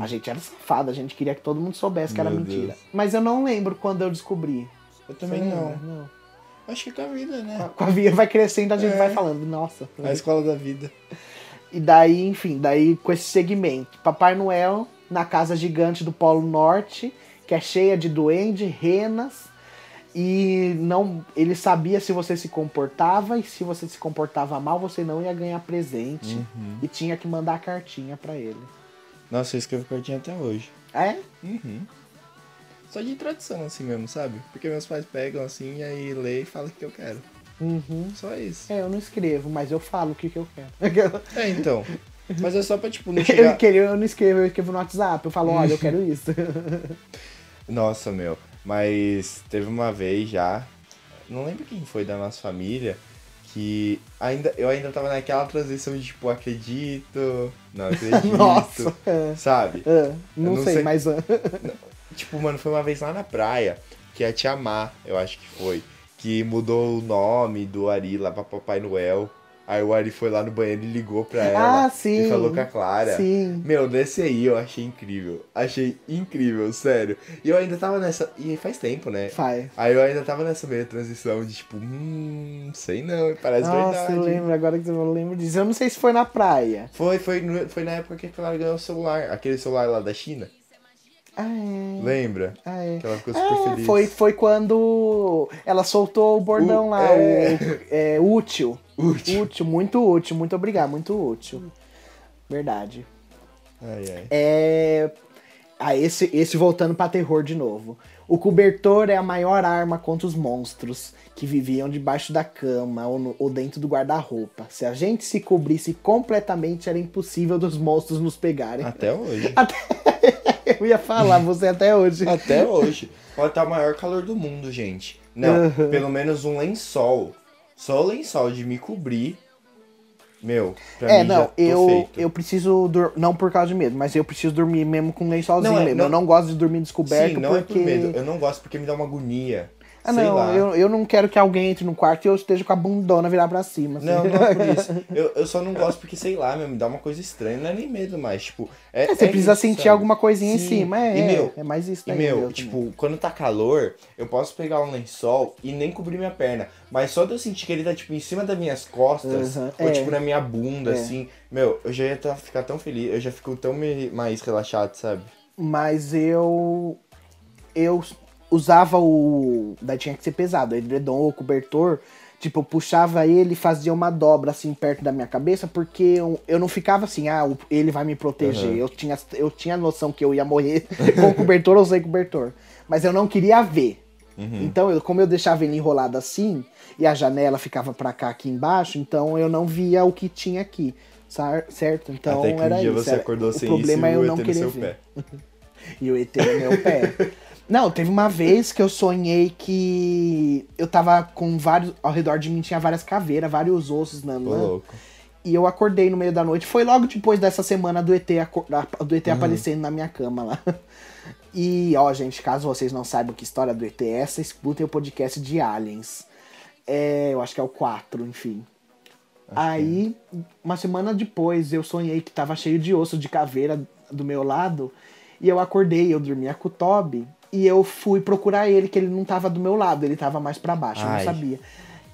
Speaker 2: A gente era safado, a gente queria que todo mundo soubesse que era
Speaker 1: Meu
Speaker 2: mentira.
Speaker 1: Deus.
Speaker 2: Mas eu não lembro quando eu descobri.
Speaker 1: Eu também não.
Speaker 2: não.
Speaker 1: Acho que com a vida, né?
Speaker 2: Com a vida vai crescendo, a gente
Speaker 1: É.
Speaker 2: vai falando, nossa.
Speaker 1: A escola da vida.
Speaker 2: E daí, enfim, daí com esse segmento. Papai Noel na casa gigante do Polo Norte, que é cheia de duende, renas. E não, ele sabia se você se comportava e se você se comportava mal, você não ia ganhar presente
Speaker 1: Uhum.
Speaker 2: e tinha que mandar cartinha pra ele.
Speaker 1: Nossa, eu escrevo cartinha até hoje.
Speaker 2: É?
Speaker 1: Uhum. Só de tradição, assim mesmo, sabe? Porque meus pais pegam assim e aí lê e falam o que eu quero.
Speaker 2: Uhum.
Speaker 1: Só isso.
Speaker 2: É, eu não escrevo, mas eu falo o que, que eu quero.
Speaker 1: É, então. Mas é só pra, tipo, não
Speaker 2: Eu,
Speaker 1: chegar.
Speaker 2: queria- eu não escrevo, eu escrevo no WhatsApp. Eu falo, olha, eu quero isso.
Speaker 1: Nossa, meu. Mas teve uma vez já. Não lembro quem foi da nossa família. Que ainda, eu ainda tava naquela transição de tipo, acredito, não acredito.
Speaker 2: Nossa. É.
Speaker 1: Sabe?
Speaker 2: É, não,
Speaker 1: não
Speaker 2: sei,
Speaker 1: sei.
Speaker 2: mas.
Speaker 1: Tipo, mano, foi uma vez lá na praia, que a Tia Má, eu acho que foi, que mudou o nome do Ari lá pra Papai Noel. Aí o Ari foi lá no banheiro e ligou pra ela.
Speaker 2: Ah, sim.
Speaker 1: E falou com a Clara.
Speaker 2: Sim.
Speaker 1: Meu, desse aí eu achei incrível. Achei incrível, sério. E eu ainda tava nessa. E faz tempo, né?
Speaker 2: Faz.
Speaker 1: Aí eu ainda tava nessa meia transição de tipo, hum, sei não, parece
Speaker 2: Nossa,
Speaker 1: verdade.
Speaker 2: eu lembro, agora que eu lembro disso. Eu não sei se foi na praia.
Speaker 1: Foi, foi, foi na época que a Clara ganhou o celular, aquele celular lá da China.
Speaker 2: Ah, é.
Speaker 1: Lembra?
Speaker 2: Ah, é.
Speaker 1: Que ela ficou super
Speaker 2: É,
Speaker 1: feliz.
Speaker 2: foi, foi quando ela soltou o bordão lá,
Speaker 1: é.
Speaker 2: o é, útil.
Speaker 1: Útil.
Speaker 2: Útil, muito útil, muito obrigado, muito útil. Verdade.
Speaker 1: Ai, ai.
Speaker 2: É. Ah, esse, esse voltando pra terror de novo. O cobertor é a maior arma contra os monstros que viviam debaixo da cama ou, no- ou dentro do guarda-roupa. Se a gente se cobrisse completamente, era impossível dos monstros nos pegarem.
Speaker 1: Até hoje.
Speaker 2: Eu ia falar, você até hoje.
Speaker 1: Até hoje. Pode estar o maior calor do mundo, gente. Não, pelo menos um lençol. Só o lençol de me cobrir. Meu, pra
Speaker 2: É,
Speaker 1: mim
Speaker 2: não, eu,
Speaker 1: feito.
Speaker 2: eu preciso não por causa de medo, mas eu preciso dormir mesmo com lençolzinho
Speaker 1: Não, é,
Speaker 2: mesmo.
Speaker 1: não-
Speaker 2: Eu não gosto de dormir descoberto
Speaker 1: Sim, não é
Speaker 2: porque.
Speaker 1: por medo. Eu não gosto porque me dá uma agonia.
Speaker 2: Ah,
Speaker 1: Sei
Speaker 2: não,
Speaker 1: lá.
Speaker 2: eu, eu não quero que alguém entre no quarto e eu esteja com a bundona virar pra cima. assim.
Speaker 1: Não, não é por isso. Eu, eu só não gosto porque, sei lá, meu, me dá uma coisa estranha. Não é nem medo mais, tipo... É,
Speaker 2: É, você
Speaker 1: é
Speaker 2: precisa
Speaker 1: isso,
Speaker 2: sentir
Speaker 1: sabe?
Speaker 2: alguma coisinha em
Speaker 1: Sim.
Speaker 2: cima. É,
Speaker 1: E, meu,
Speaker 2: é mais isso daí.
Speaker 1: meu,
Speaker 2: meu,
Speaker 1: tipo, quando tá calor, eu posso pegar um lençol e nem cobrir minha perna. Mas só de eu sentir que ele tá, tipo, em cima das minhas costas,
Speaker 2: Uhum,
Speaker 1: ou,
Speaker 2: é.
Speaker 1: tipo, na minha bunda,
Speaker 2: É.
Speaker 1: assim, meu, eu já ia tá- ficar tão feliz, eu já fico tão me- mais relaxado, sabe?
Speaker 2: Mas eu. Eu usava o. Daí tinha que ser pesado, o edredom ou cobertor. Tipo, eu puxava ele e fazia uma dobra assim perto da minha cabeça, porque eu, eu não ficava assim, ah, o- ele vai me proteger.
Speaker 1: Uhum.
Speaker 2: Eu, tinha, eu tinha noção que eu ia morrer com cobertor ou sem cobertor. Mas eu não queria ver.
Speaker 1: Uhum.
Speaker 2: Então, eu, como eu deixava ele enrolado assim, e a janela ficava pra cá aqui embaixo, então eu não via o que tinha aqui. Certo? Então
Speaker 1: Até que um
Speaker 2: era
Speaker 1: dia
Speaker 2: isso.
Speaker 1: você
Speaker 2: era-
Speaker 1: acordou
Speaker 2: o
Speaker 1: sem
Speaker 2: problema
Speaker 1: isso
Speaker 2: é eu
Speaker 1: o
Speaker 2: não querer ver.
Speaker 1: pé.
Speaker 2: E o ET no meu pé. Não, teve uma vez que eu sonhei que eu tava com vários. Ao redor de mim tinha várias caveiras, vários ossos na mão. E eu acordei no meio da noite. Foi logo depois dessa semana do ET, do
Speaker 1: Uhum.
Speaker 2: ET aparecendo na minha cama lá. E, ó, gente, caso vocês não saibam que história do ET é essa, escutem o podcast de Aliens. É, eu acho que é o 4, enfim. Aí, uma semana depois, eu sonhei que tava cheio de osso de caveira do meu lado. E eu acordei, eu dormia com o Toby. E eu fui procurar ele, que ele não tava do meu lado, ele tava mais pra baixo, eu
Speaker 1: Ai.
Speaker 2: não sabia.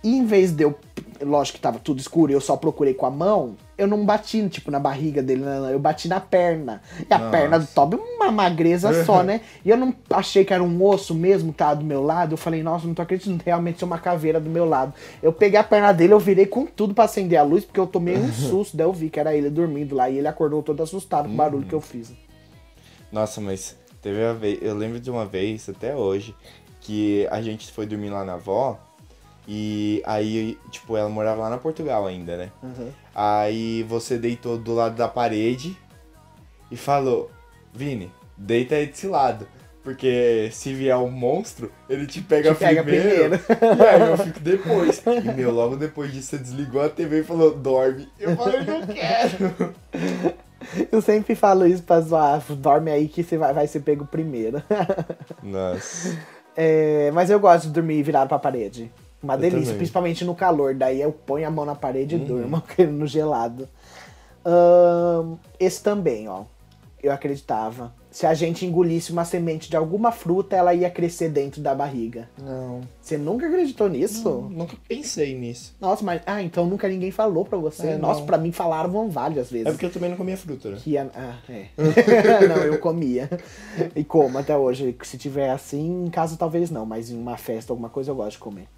Speaker 2: E em vez de eu. Lógico que tava tudo escuro e eu só procurei com a mão, eu não bati, tipo, na barriga dele, não, não, eu bati na perna. E a
Speaker 1: Nossa.
Speaker 2: perna do Toby, uma magreza só, né? E eu não achei que era um osso mesmo, tá do meu lado. Eu falei, nossa, não tô acreditando, realmente é uma caveira do meu lado. Eu peguei a perna dele, eu virei com tudo pra acender a luz, porque eu tomei um susto, daí eu vi que era ele dormindo lá. E ele acordou todo assustado com o barulho que eu fiz.
Speaker 1: Nossa, mas teve uma vez, eu lembro de uma vez, até hoje, que a gente foi dormir lá na avó, e aí, tipo, ela morava lá na Portugal ainda, né? Aí você deitou do lado da parede e falou, Vini, deita aí desse lado. Porque se vier um monstro, ele te pega,
Speaker 2: Te pega
Speaker 1: primeiro,
Speaker 2: primeiro.
Speaker 1: E aí eu fico depois. E meu, logo depois disso você desligou a TV e falou, dorme. Eu falei, não quero.
Speaker 2: Eu sempre falo isso pra zoar. Dorme aí que você vai, vai ser pego primeiro.
Speaker 1: Nossa.
Speaker 2: É, mas eu gosto de dormir virado pra parede. Uma
Speaker 1: Eu
Speaker 2: delícia,
Speaker 1: também.
Speaker 2: principalmente no calor. Daí eu ponho a mão na parede e
Speaker 1: Uhum.
Speaker 2: durmo no gelado. Ahn, esse também, ó. Eu acreditava. Se a gente engolisse uma semente de alguma fruta, ela ia crescer dentro da barriga.
Speaker 1: Não.
Speaker 2: Você nunca acreditou nisso?
Speaker 1: Nunca pensei nisso.
Speaker 2: Nossa, mas. Ah, então nunca ninguém falou pra você.
Speaker 1: É,
Speaker 2: Nossa,
Speaker 1: não.
Speaker 2: pra mim falaram várias vezes.
Speaker 1: É porque eu também não comia fruta, né?
Speaker 2: Que ia... Ah, é. não, eu comia. E como até hoje. Se tiver assim, em casa talvez não, mas em uma festa, alguma coisa eu gosto de comer.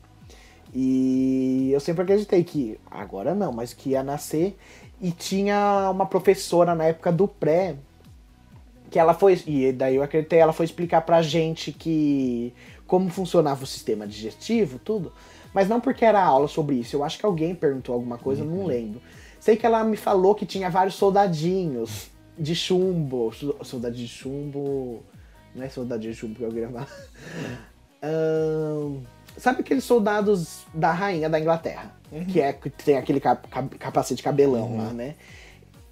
Speaker 2: E eu sempre acreditei que, agora não, mas que ia nascer. E tinha uma professora na época do pré, que ela foi. E daí eu acreditei, ela foi explicar pra gente que. como funcionava o sistema digestivo, tudo. Mas não porque era aula sobre isso. Eu acho que alguém perguntou alguma coisa, eu não lembro. Sei que ela me falou que tinha vários soldadinhos de chumbo. So- Soldadinho de chumbo. Não é soldadinho de chumbo que eu queria falar. Ahn, sabe aqueles soldados da rainha da Inglaterra? Que, é, que tem aquele cap- cap- capacete cabelão lá, né?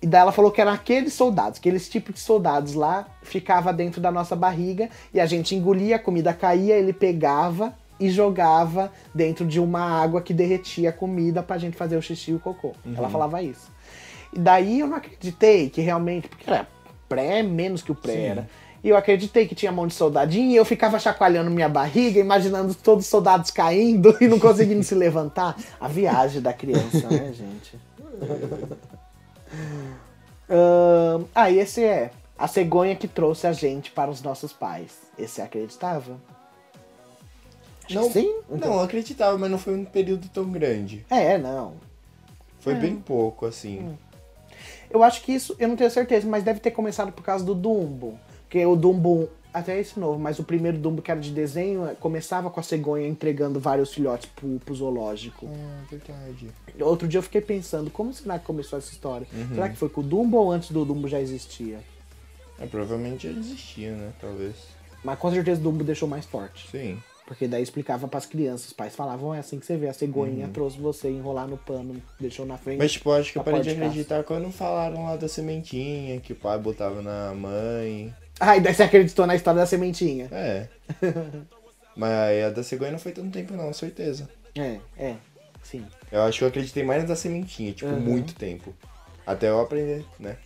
Speaker 2: E daí ela falou que eram aqueles soldados, aqueles tipos de soldados lá, ficava dentro da nossa barriga e a gente engolia, a comida caía, ele pegava e jogava dentro de uma água que derretia a comida pra gente fazer o xixi e o cocô. Ela falava isso. E daí eu não acreditei que realmente, porque era pré menos que o pré
Speaker 1: Sim.
Speaker 2: era. E eu acreditei que tinha mão de soldadinho e eu ficava chacoalhando minha barriga, imaginando todos os soldados caindo e não conseguindo se levantar. A viagem da criança, né, gente? Ahn, ah, e esse é a cegonha que trouxe a gente para os nossos pais. Esse é acreditável? Acho
Speaker 1: Não,
Speaker 2: que sim? Então-
Speaker 1: não, eu acreditava, mas não foi um período tão grande.
Speaker 2: É, não.
Speaker 1: Foi bem pouco, assim.
Speaker 2: Eu acho que isso, eu não tenho certeza, mas deve ter começado por causa do Dumbo. Porque o Dumbo, até esse novo, mas o primeiro Dumbo que era de desenho, eh, começava com a cegonha entregando vários filhotes pro, pro zoológico.
Speaker 1: Ah, verdade.
Speaker 2: Outro dia eu fiquei pensando, como será que começou essa história? Será que foi com o Dumbo ou antes do Dumbo já existia?
Speaker 1: É, provavelmente já existia, né? Talvez.
Speaker 2: Mas com certeza o Dumbo deixou mais forte.
Speaker 1: Sim.
Speaker 2: Porque daí explicava pras crianças, os pais falavam, é assim que você vê, a cegonha trouxe você enrolar no pano, deixou na frente.
Speaker 1: Mas, tipo, acho que eu parei de
Speaker 2: casa.
Speaker 1: acreditar quando falaram lá da sementinha que o pai botava na mãe.
Speaker 2: E daí você acreditou na história da sementinha.
Speaker 1: É. Mas a da cegonha não foi tanto tempo, não, certeza.
Speaker 2: É, é, sim.
Speaker 1: Eu acho que eu acreditei mais na da sementinha, tipo,
Speaker 2: Uhum.
Speaker 1: muito tempo. Até eu aprender, né?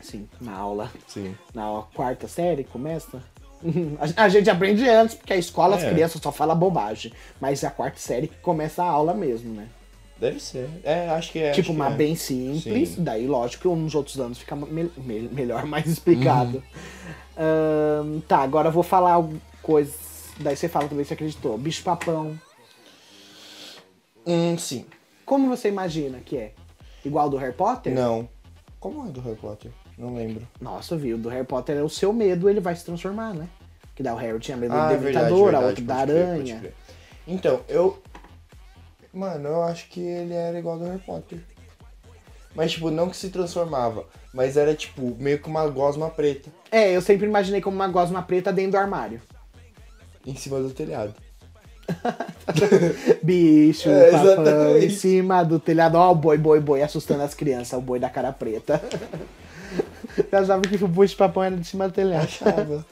Speaker 2: Sim, na aula.
Speaker 1: Sim.
Speaker 2: Na quarta série começa. A gente aprende antes, porque a escola as
Speaker 1: É.
Speaker 2: crianças só falam bobagem. Mas a quarta série que começa a aula mesmo, né?
Speaker 1: Deve ser. É, acho que é.
Speaker 2: tipo, uma
Speaker 1: é.
Speaker 2: bem simples.
Speaker 1: Sim.
Speaker 2: Daí, lógico, que nos outros anos fica me- me- melhor, mais explicado. Ahn, tá, agora eu vou falar coisas. Daí você fala também se acreditou. Bicho papão.
Speaker 1: Hum, sim.
Speaker 2: Como você imagina que é? Igual do Harry Potter?
Speaker 1: Não. Como é do Harry Potter? Não lembro.
Speaker 2: Nossa, viu? Do Harry Potter é o seu medo, ele vai se transformar, né? Que daí o Harry tinha medo
Speaker 1: Ah,
Speaker 2: do
Speaker 1: é verdade,
Speaker 2: a outra da aranha.
Speaker 1: Então, eu. Mano, eu acho que ele era igual do Harry Potter. Mas, tipo, não que se transformava, mas era, tipo, meio que uma gosma preta
Speaker 2: É, eu sempre imaginei como uma gosma preta dentro do armário.
Speaker 1: em cima do telhado.
Speaker 2: Bicho,
Speaker 1: É,
Speaker 2: papão, em cima do telhado. Ó, o boi, boi, boi, assustando as crianças, o boi da cara preta. Eu achava que o bicho papão era de cima do telhado.
Speaker 1: Achava.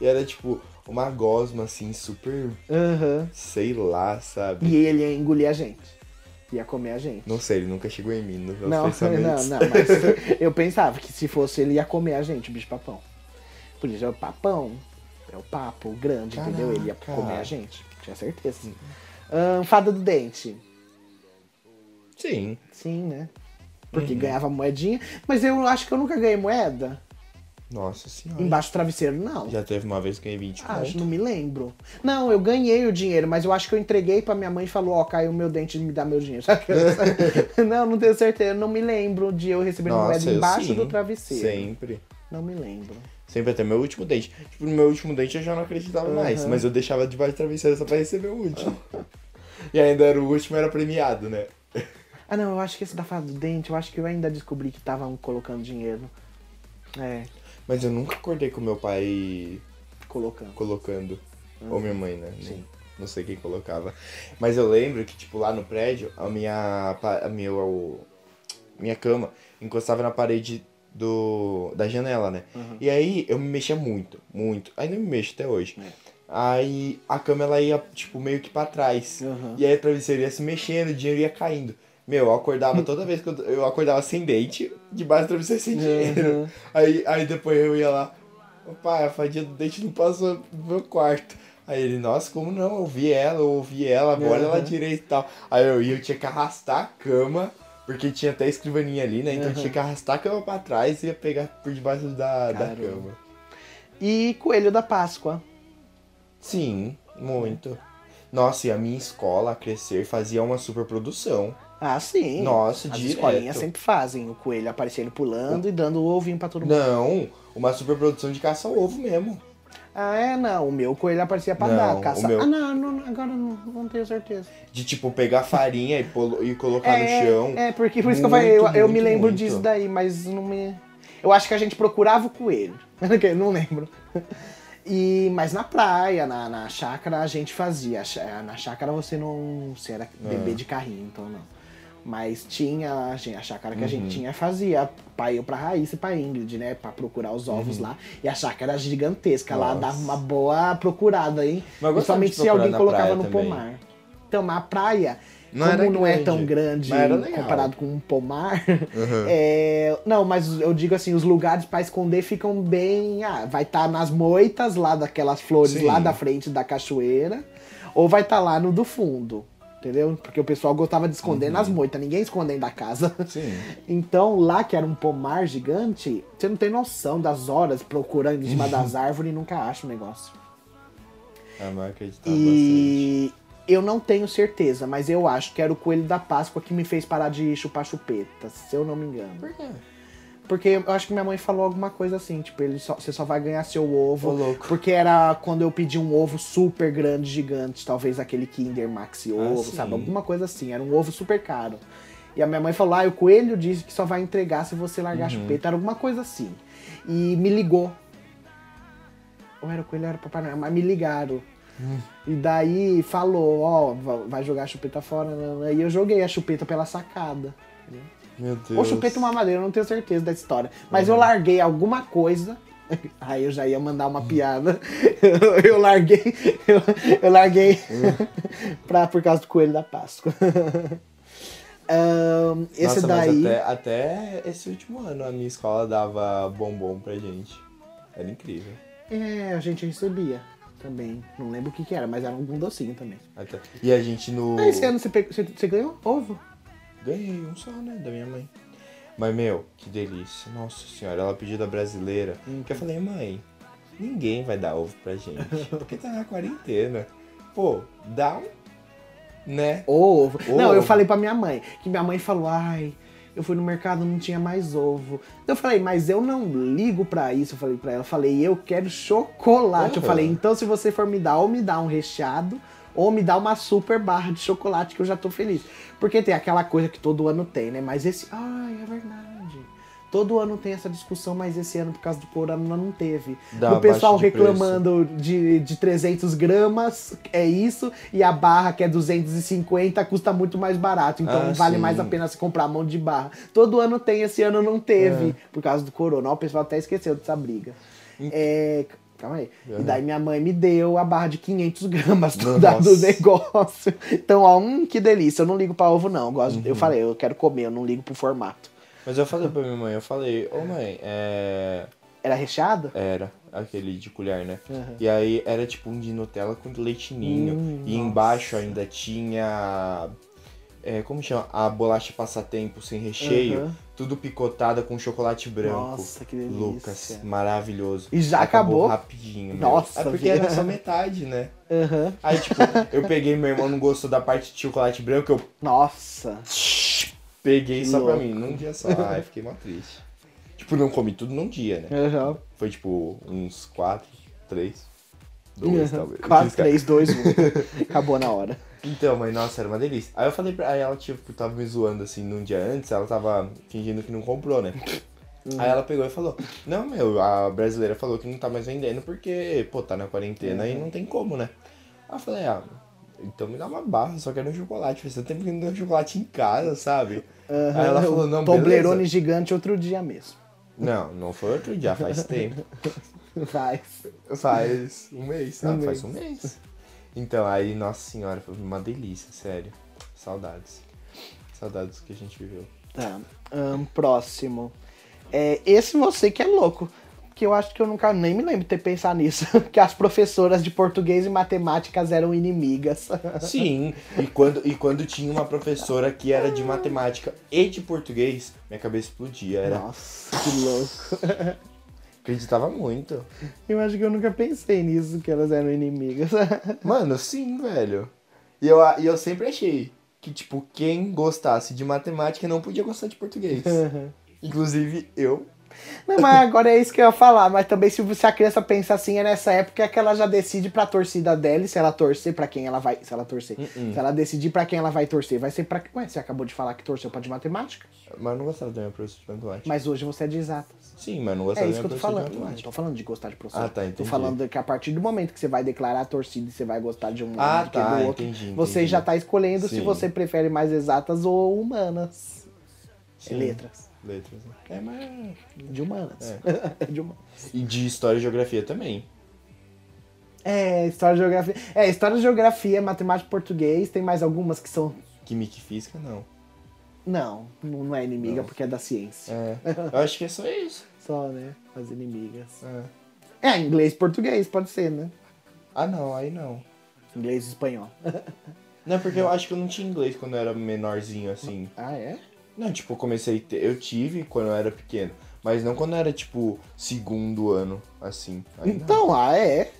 Speaker 1: e era, tipo, uma gosma, assim, super.
Speaker 2: Aham.
Speaker 1: sei lá, sabe?
Speaker 2: E ele ia engolir a gente. Ia comer a gente.
Speaker 1: Não sei, ele nunca chegou em mim nos meus
Speaker 2: Não, não,
Speaker 1: pensamentos.
Speaker 2: não, mas eu pensava que se fosse ele ia comer a gente, o bicho papão. Por isso é o papão, é o papo grande, entendeu? Ele ia
Speaker 1: Caraca.
Speaker 2: comer a gente, tinha certeza. Ahn, fada do dente.
Speaker 1: Sim.
Speaker 2: Sim, né? Porque ganhava moedinha. Mas eu acho que eu nunca ganhei moeda.
Speaker 1: Nossa senhora.
Speaker 2: Embaixo do travesseiro, não.
Speaker 1: Já teve uma vez que ganhei 20
Speaker 2: Acho,
Speaker 1: conto.
Speaker 2: não me lembro. Não, eu ganhei o dinheiro, mas eu acho que eu entreguei pra minha mãe e falou, ó, caiu meu dente me dá meu dinheiro. Não, não tenho certeza. Não me lembro de eu receber
Speaker 1: Nossa,
Speaker 2: moeda embaixo
Speaker 1: sim.
Speaker 2: do travesseiro.
Speaker 1: Sempre.
Speaker 2: Não me lembro.
Speaker 1: Sempre até meu último dente. Tipo, no meu último dente eu já não acreditava mais, mas eu deixava debaixo do travesseiro só pra receber o último. e ainda era o último, era premiado, né?
Speaker 2: Ah, não, eu acho que esse da fada do dente, eu acho que eu ainda descobri que estavam colocando dinheiro. É,
Speaker 1: Mas eu nunca acordei com meu pai
Speaker 2: colocando.
Speaker 1: colocando. Ou minha mãe, né?
Speaker 2: Sim.
Speaker 1: Não, sei quem colocava. Mas eu lembro que, tipo, lá no prédio, a minha. A meu. minha cama encostava na parede do da janela, né? E aí eu me mexia muito, muito. Ainda me mexo até hoje.
Speaker 2: É.
Speaker 1: Aí a cama ela ia, tipo, meio que pra trás.
Speaker 2: Uhum.
Speaker 1: E aí a travesseiro ia se mexendo, o dinheiro ia caindo. Meu, eu acordava toda vez que eu, eu acordava sem dente, debaixo do travesseiro sem dinheiro.
Speaker 2: Uhum.
Speaker 1: Aí, aí depois eu ia lá, "Ô, pai, a fadinha do dente não passou no meu quarto. Aí ele, nossa, como não? Eu ouvi ela, eu ouvi ela, agora ela
Speaker 2: Uhum.
Speaker 1: direito e tal. Aí eu ia, eu tinha que arrastar a cama, porque tinha até escrivaninha ali, né? Então eu
Speaker 2: Uhum.
Speaker 1: tinha que arrastar a cama pra trás e ia pegar por debaixo da, da cama.
Speaker 2: E Coelho da Páscoa.
Speaker 1: Sim, muito. Nossa, e a minha escola, a Crescer, fazia uma super produção.
Speaker 2: Ah, sim.
Speaker 1: Nossa,
Speaker 2: As
Speaker 1: direto.
Speaker 2: escolinhas sempre fazem o coelho aparecendo pulando e dando o ovinho pra todo mundo.
Speaker 1: Não, uma super produção de caça ao ovo mesmo.
Speaker 2: Ah, é? Não, o meu coelho aparecia pra
Speaker 1: Não,
Speaker 2: dar,
Speaker 1: o
Speaker 2: caça.
Speaker 1: meu-
Speaker 2: Ah, não, não, agora não, não tenho certeza.
Speaker 1: De tipo pegar farinha e, polo- e colocar no chão.
Speaker 2: É, porque por isso que eu falei, eu,
Speaker 1: Muito,
Speaker 2: eu me
Speaker 1: muito,
Speaker 2: lembro
Speaker 1: muito.
Speaker 2: disso daí, mas não me. Eu acho que a gente procurava o coelho. Não lembro. E, mas na praia, na, na chácara, a gente fazia. Na chácara você não. Você era bebê de carrinho, então não. Mas tinha a, chácara que a gente tinha fazia pra eu pra Raíssa e pra Ingrid, né? Pra procurar os ovos lá. E a chácara era gigantesca. Lá
Speaker 1: Nossa.
Speaker 2: dava uma boa procurada, hein? Principalmente se alguém
Speaker 1: na
Speaker 2: colocava no
Speaker 1: também.
Speaker 2: pomar. Então, mas a praia,
Speaker 1: Não
Speaker 2: como não é
Speaker 1: grande,
Speaker 2: tão grande comparado com um pomar, é, não, mas eu digo assim, os lugares pra esconder ficam bem. Ah, vai estar nas moitas lá daquelas flores
Speaker 1: Sim.
Speaker 2: lá da frente da cachoeira, ou vai estar lá no do fundo. Entendeu? Porque o pessoal gostava de esconder
Speaker 1: Uhum.
Speaker 2: nas moitas, ninguém esconde da casa.
Speaker 1: Sim.
Speaker 2: Então, lá que era um pomar gigante, você não tem noção das horas procurando em cima das árvores e nunca acha o negócio.
Speaker 1: A acreditava bastante.
Speaker 2: E eu não tenho certeza, mas eu acho que era o coelho da Páscoa que me fez parar de chupar chupeta, se eu não me engano.
Speaker 1: Por quê?
Speaker 2: Porque eu acho que minha mãe falou alguma coisa assim, tipo, ele só- você só vai ganhar seu ovo.
Speaker 1: Ô, louco.
Speaker 2: Porque era quando eu pedi um ovo super grande, gigante, talvez aquele Kinder Maxi ovo,
Speaker 1: Ah,
Speaker 2: sabe? Alguma coisa assim, era um ovo super caro. E a minha mãe falou, ah, o coelho disse que só vai entregar se você largar a
Speaker 1: Uhum.
Speaker 2: chupeta, era alguma coisa assim. E me ligou. Ou era o coelho, ou era o Papai Noel, mas me ligaram.
Speaker 1: Hum.
Speaker 2: E daí falou, ó, va- vai jogar a chupeta fora, né? E eu joguei a chupeta pela sacada.
Speaker 1: Meu Deus.
Speaker 2: Ou chupeta uma madeira, eu não tenho certeza da história. Mas eu larguei alguma coisa. Aí eu já ia mandar uma piada. Eu larguei. Eu, eu larguei pra, por causa do coelho da Páscoa. Ahn, esse
Speaker 1: Nossa,
Speaker 2: daí.
Speaker 1: até, até esse último ano a minha escola dava bombom pra gente. Era incrível.
Speaker 2: É, a gente recebia também. Não lembro o que, que era, mas era algum docinho também.
Speaker 1: Até... E a gente no.
Speaker 2: Ah, esse ano você, você, você ganhou ovo?
Speaker 1: Ganhei um só, né? Da minha mãe. Mas, meu, que delícia. Nossa senhora, ela pediu da brasileira. Que eu falei, mãe, ninguém vai dar ovo pra gente. Porque tá na quarentena. Pô, dá um. Né?
Speaker 2: Ovo.
Speaker 1: Ovo.
Speaker 2: Não, eu falei pra minha mãe. Que minha mãe falou, ai, eu fui no mercado, não tinha mais ovo. Eu falei, mas eu não ligo pra isso. Eu falei pra ela, eu falei, eu quero chocolate. Eu
Speaker 1: Aham.
Speaker 2: falei, então se você for me dar, ou me dá um recheado, ou me dá uma super barra de chocolate que eu já tô feliz. Porque tem aquela coisa que todo ano tem, né? Mas esse. Ai, é verdade. Todo ano tem essa discussão, mas esse ano, por causa do corona, não teve.
Speaker 1: Dá
Speaker 2: o pessoal
Speaker 1: de
Speaker 2: reclamando de, de 300 gramas, é isso, e a barra, que é 250, custa muito mais barato. Então
Speaker 1: Ah,
Speaker 2: vale
Speaker 1: sim.
Speaker 2: mais a pena se comprar mão de barra. Todo ano tem, esse ano não teve,
Speaker 1: É.
Speaker 2: por causa do corona. O pessoal até esqueceu dessa briga. É, calma aí. E
Speaker 1: Aham.
Speaker 2: daí minha mãe me deu a barra de 500 gramas do, da- do negócio. Então, ó, hum, que delícia. Eu não ligo pra ovo, não. Eu, gosto,
Speaker 1: Uhum.
Speaker 2: eu falei, eu quero comer, eu não ligo pro formato.
Speaker 1: Mas eu falei pra minha mãe, eu falei, ô mãe, é.
Speaker 2: Era recheado?
Speaker 1: Era, aquele de colher, né?
Speaker 2: Uhum.
Speaker 1: E aí era tipo um de Nutella com leitinho.
Speaker 2: Hum,
Speaker 1: e
Speaker 2: nossa.
Speaker 1: embaixo ainda tinha. É, como chama? A bolacha passatempo sem recheio.
Speaker 2: Uhum.
Speaker 1: Tudo picotada com chocolate branco.
Speaker 2: Nossa, que delícia.
Speaker 1: Lucas, maravilhoso.
Speaker 2: E já acabou?
Speaker 1: rapidinho, meu.
Speaker 2: Nossa,
Speaker 1: É porque
Speaker 2: vida.
Speaker 1: era só metade, né?
Speaker 2: Aham.
Speaker 1: Aí, tipo, eu peguei, meu irmão não gostou da parte de chocolate branco, eu
Speaker 2: Nossa.
Speaker 1: peguei só pra
Speaker 2: louco.
Speaker 1: mim, num dia só. Ai, fiquei mó triste. Tipo, não comi tudo num dia, né?
Speaker 2: Aham.
Speaker 1: Foi tipo uns quatro, três, dois,
Speaker 2: Aham.
Speaker 1: talvez.
Speaker 2: 4, 3, 2, 1. Acabou na hora.
Speaker 1: Então, mãe, nossa, era uma delícia. Aí eu falei pra aí ela, tipo, tava me zoando assim num dia antes, ela tava fingindo que não comprou, né? Aí ela pegou e falou, não, meu, a brasileira falou que não tá mais vendendo porque, pô, tá na quarentena e não tem como, né? Aí eu falei, ah, então me dá uma barra, só quero um chocolate. Faz tempo que não deu chocolate em casa, sabe? Aí ela falou, não,
Speaker 2: Toblerone
Speaker 1: beleza.
Speaker 2: gigante outro dia mesmo.
Speaker 1: Não, não foi outro dia, faz tempo.
Speaker 2: Faz.
Speaker 1: Faz um mês,
Speaker 2: Um
Speaker 1: ah, faz
Speaker 2: mês.
Speaker 1: um mês. Então, aí, nossa senhora, foi uma delícia, sério. Saudades. Saudades que a gente viveu.
Speaker 2: Tá. ahn, próximo. É, esse você que é louco. Que eu acho que eu nunca nem me lembro de ter pensado nisso. que as professoras de português e matemáticas eram inimigas.
Speaker 1: Sim, e quando, e quando tinha uma professora que era de matemática e de português, minha cabeça explodia. Era,
Speaker 2: Nossa, que louco.
Speaker 1: acreditava muito.
Speaker 2: Eu acho que eu nunca pensei nisso, que elas eram inimigas.
Speaker 1: Mano, sim, velho. E eu, e eu sempre achei que, tipo, quem gostasse de matemática não podia gostar de português. Inclusive eu.
Speaker 2: Não, mas agora é isso que eu ia falar. Mas também se, se a criança pensa assim, é nessa época que ela já decide pra torcida dela, se ela torcer pra quem ela vai. Se ela torcer.
Speaker 1: Uh-uh.
Speaker 2: Se ela decidir pra quem ela vai torcer, vai ser pra. Ué, você acabou de falar que torceu pra de matemática?
Speaker 1: Mas eu não gostava da minha professora de matemática.
Speaker 2: Mas hoje você é de exatas.
Speaker 1: Sim, mas não gostava
Speaker 2: É
Speaker 1: da
Speaker 2: isso
Speaker 1: minha
Speaker 2: que eu tô
Speaker 1: professora
Speaker 2: falando. Não tô falando de gostar de professor.
Speaker 1: Ah, tá,
Speaker 2: Tô
Speaker 1: entendi.
Speaker 2: falando que a partir do momento que você vai declarar a torcida e você vai gostar de um
Speaker 1: Ah,
Speaker 2: do que
Speaker 1: tá,
Speaker 2: do outro,
Speaker 1: entendi,
Speaker 2: você
Speaker 1: entendi.
Speaker 2: já tá escolhendo se
Speaker 1: Sim.
Speaker 2: você prefere mais exatas ou humanas.
Speaker 1: Sim.
Speaker 2: Letras.
Speaker 1: Letras, né? É, mas...
Speaker 2: De humanas. de humanas.
Speaker 1: E de história e geografia também.
Speaker 2: É, história, geografia. É, história, geografia, matemática e português. Tem mais algumas que são.
Speaker 1: Química e física, não.
Speaker 2: Não, não não é inimiga
Speaker 1: Não.
Speaker 2: porque é da ciência.
Speaker 1: É, eu acho que é só isso.
Speaker 2: Só, né? As inimigas.
Speaker 1: É.
Speaker 2: É, inglês e português, pode ser, né?
Speaker 1: Ah, não, aí não.
Speaker 2: Inglês e espanhol.
Speaker 1: Não, porque eu acho que eu não tinha inglês quando eu era menorzinho, assim.
Speaker 2: ah, é?
Speaker 1: Não, tipo, eu comecei a ter... Eu tive quando eu era pequeno. Mas não quando era, tipo, segundo ano, assim. Aí não.
Speaker 2: Então, ah, é.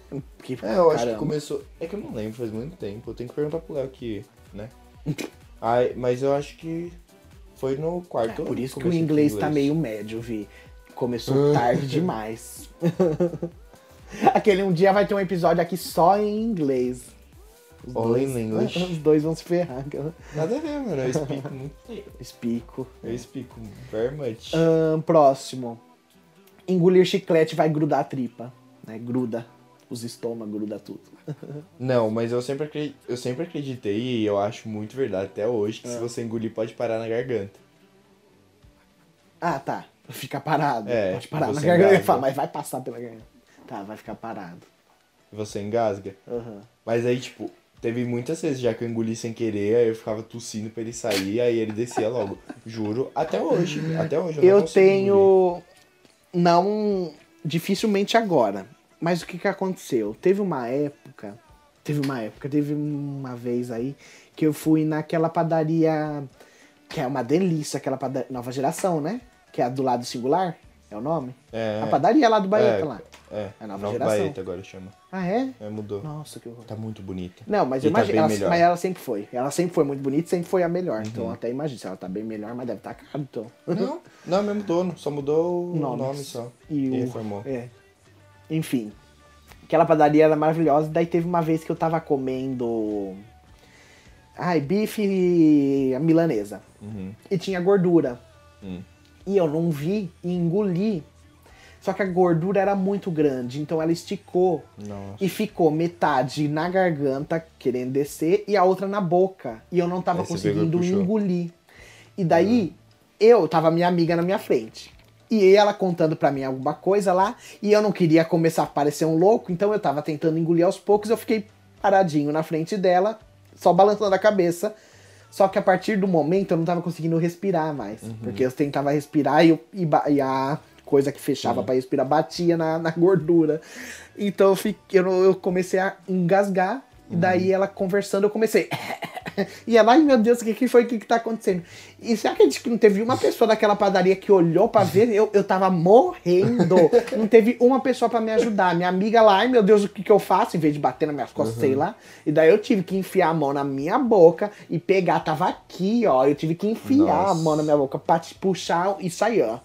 Speaker 2: Que,
Speaker 1: É, eu acho que começou... É que eu não lembro, faz muito tempo. Eu tenho que perguntar pro Léo que, né? Mas eu acho que foi no quarto
Speaker 2: É, por isso que o
Speaker 1: com
Speaker 2: inglês tá meio médio, Vi. Começou tarde demais. Aquele um dia vai ter um episódio aqui só em inglês. Os
Speaker 1: All in
Speaker 2: dois,
Speaker 1: English.
Speaker 2: Os dois vão se ferrar.
Speaker 1: Nada a ver, mano. Eu explico muito.
Speaker 2: Espico.
Speaker 1: Eu explico very much.
Speaker 2: Ahn, próximo. Engolir chiclete vai grudar a tripa. Né? Gruda. Os estômagos, gruda tudo.
Speaker 1: Não, mas eu sempre, acre- eu sempre acreditei e eu acho muito verdade até hoje que
Speaker 2: É.
Speaker 1: se você engolir pode parar na garganta.
Speaker 2: Ah, tá. Fica parado.
Speaker 1: É,
Speaker 2: Pode parar na garganta. Fala, mas vai passar pela garganta. Tá, vai ficar parado.
Speaker 1: Você engasga.
Speaker 2: Aham.
Speaker 1: Mas aí, tipo, teve muitas vezes já que eu engoli sem querer, aí eu ficava tossindo pra ele sair, aí ele descia logo. Juro, até hoje. Até hoje eu, não
Speaker 2: Eu
Speaker 1: consigo engolir.
Speaker 2: tenho. Não. Dificilmente agora. Mas o que que aconteceu? Teve uma época. Teve uma época, teve uma vez aí que eu fui naquela padaria. Que é uma delícia, aquela padaria. Nova geração, né? Que é a do lado singular. É o nome?
Speaker 1: É,
Speaker 2: A padaria lá do Baeta
Speaker 1: é,
Speaker 2: lá.
Speaker 1: É,
Speaker 2: A nova
Speaker 1: Nova
Speaker 2: geração.
Speaker 1: Baeta agora chama.
Speaker 2: Ah, é?
Speaker 1: É, mudou.
Speaker 2: Nossa, que horror.
Speaker 1: Tá muito bonita.
Speaker 2: Não, mas
Speaker 1: E
Speaker 2: eu
Speaker 1: tá
Speaker 2: imagino.
Speaker 1: bem
Speaker 2: ela, mas ela sempre foi. Ela sempre foi muito bonita, sempre foi a melhor.
Speaker 1: Uhum.
Speaker 2: Então até imagino. Se ela tá bem melhor, mas deve estar tá caro, então.
Speaker 1: Não, não, é mesmo dono. Só mudou o
Speaker 2: Nomes.
Speaker 1: nome só.
Speaker 2: E,
Speaker 1: E
Speaker 2: o...
Speaker 1: reformou.
Speaker 2: É. Enfim. Aquela padaria era maravilhosa. Daí teve uma vez que eu tava comendo. Ai, bife milanesa.
Speaker 1: Uhum.
Speaker 2: E tinha gordura.
Speaker 1: Hum.
Speaker 2: E eu não vi e engoli. Só que a gordura era muito grande, então ela esticou
Speaker 1: Nossa.
Speaker 2: e ficou metade na garganta, querendo descer, e a outra na boca. E eu não tava
Speaker 1: Aí
Speaker 2: conseguindo engolir. E daí, eu tava minha amiga na minha frente. E ela contando pra mim alguma coisa lá, e eu não queria começar a parecer um louco, então eu tava tentando engolir aos poucos, eu fiquei paradinho na frente dela, só balançando a cabeça. Só que a partir do momento eu não tava conseguindo respirar mais.
Speaker 1: Uhum.
Speaker 2: Porque eu tentava respirar e, eu- e e a coisa que fechava pra respirar batia na, na gordura. Então eu, fiquei, eu, eu comecei a engasgar. E
Speaker 1: Uhum.
Speaker 2: daí ela conversando, eu comecei. e ela, ai meu Deus, o que, que foi? O que, que tá acontecendo? E você acredita que não teve uma pessoa daquela padaria que olhou pra ver? Eu, eu tava morrendo. não teve uma pessoa pra me ajudar. Minha amiga lá, ai meu Deus, o que, que eu faço? Em vez de bater nas minhas costas, sei lá. E daí eu tive que enfiar a mão na minha boca e pegar. Tava aqui, ó. Eu tive que enfiar a
Speaker 1: Nossa.
Speaker 2: mão na minha boca pra te puxar e sair, ó.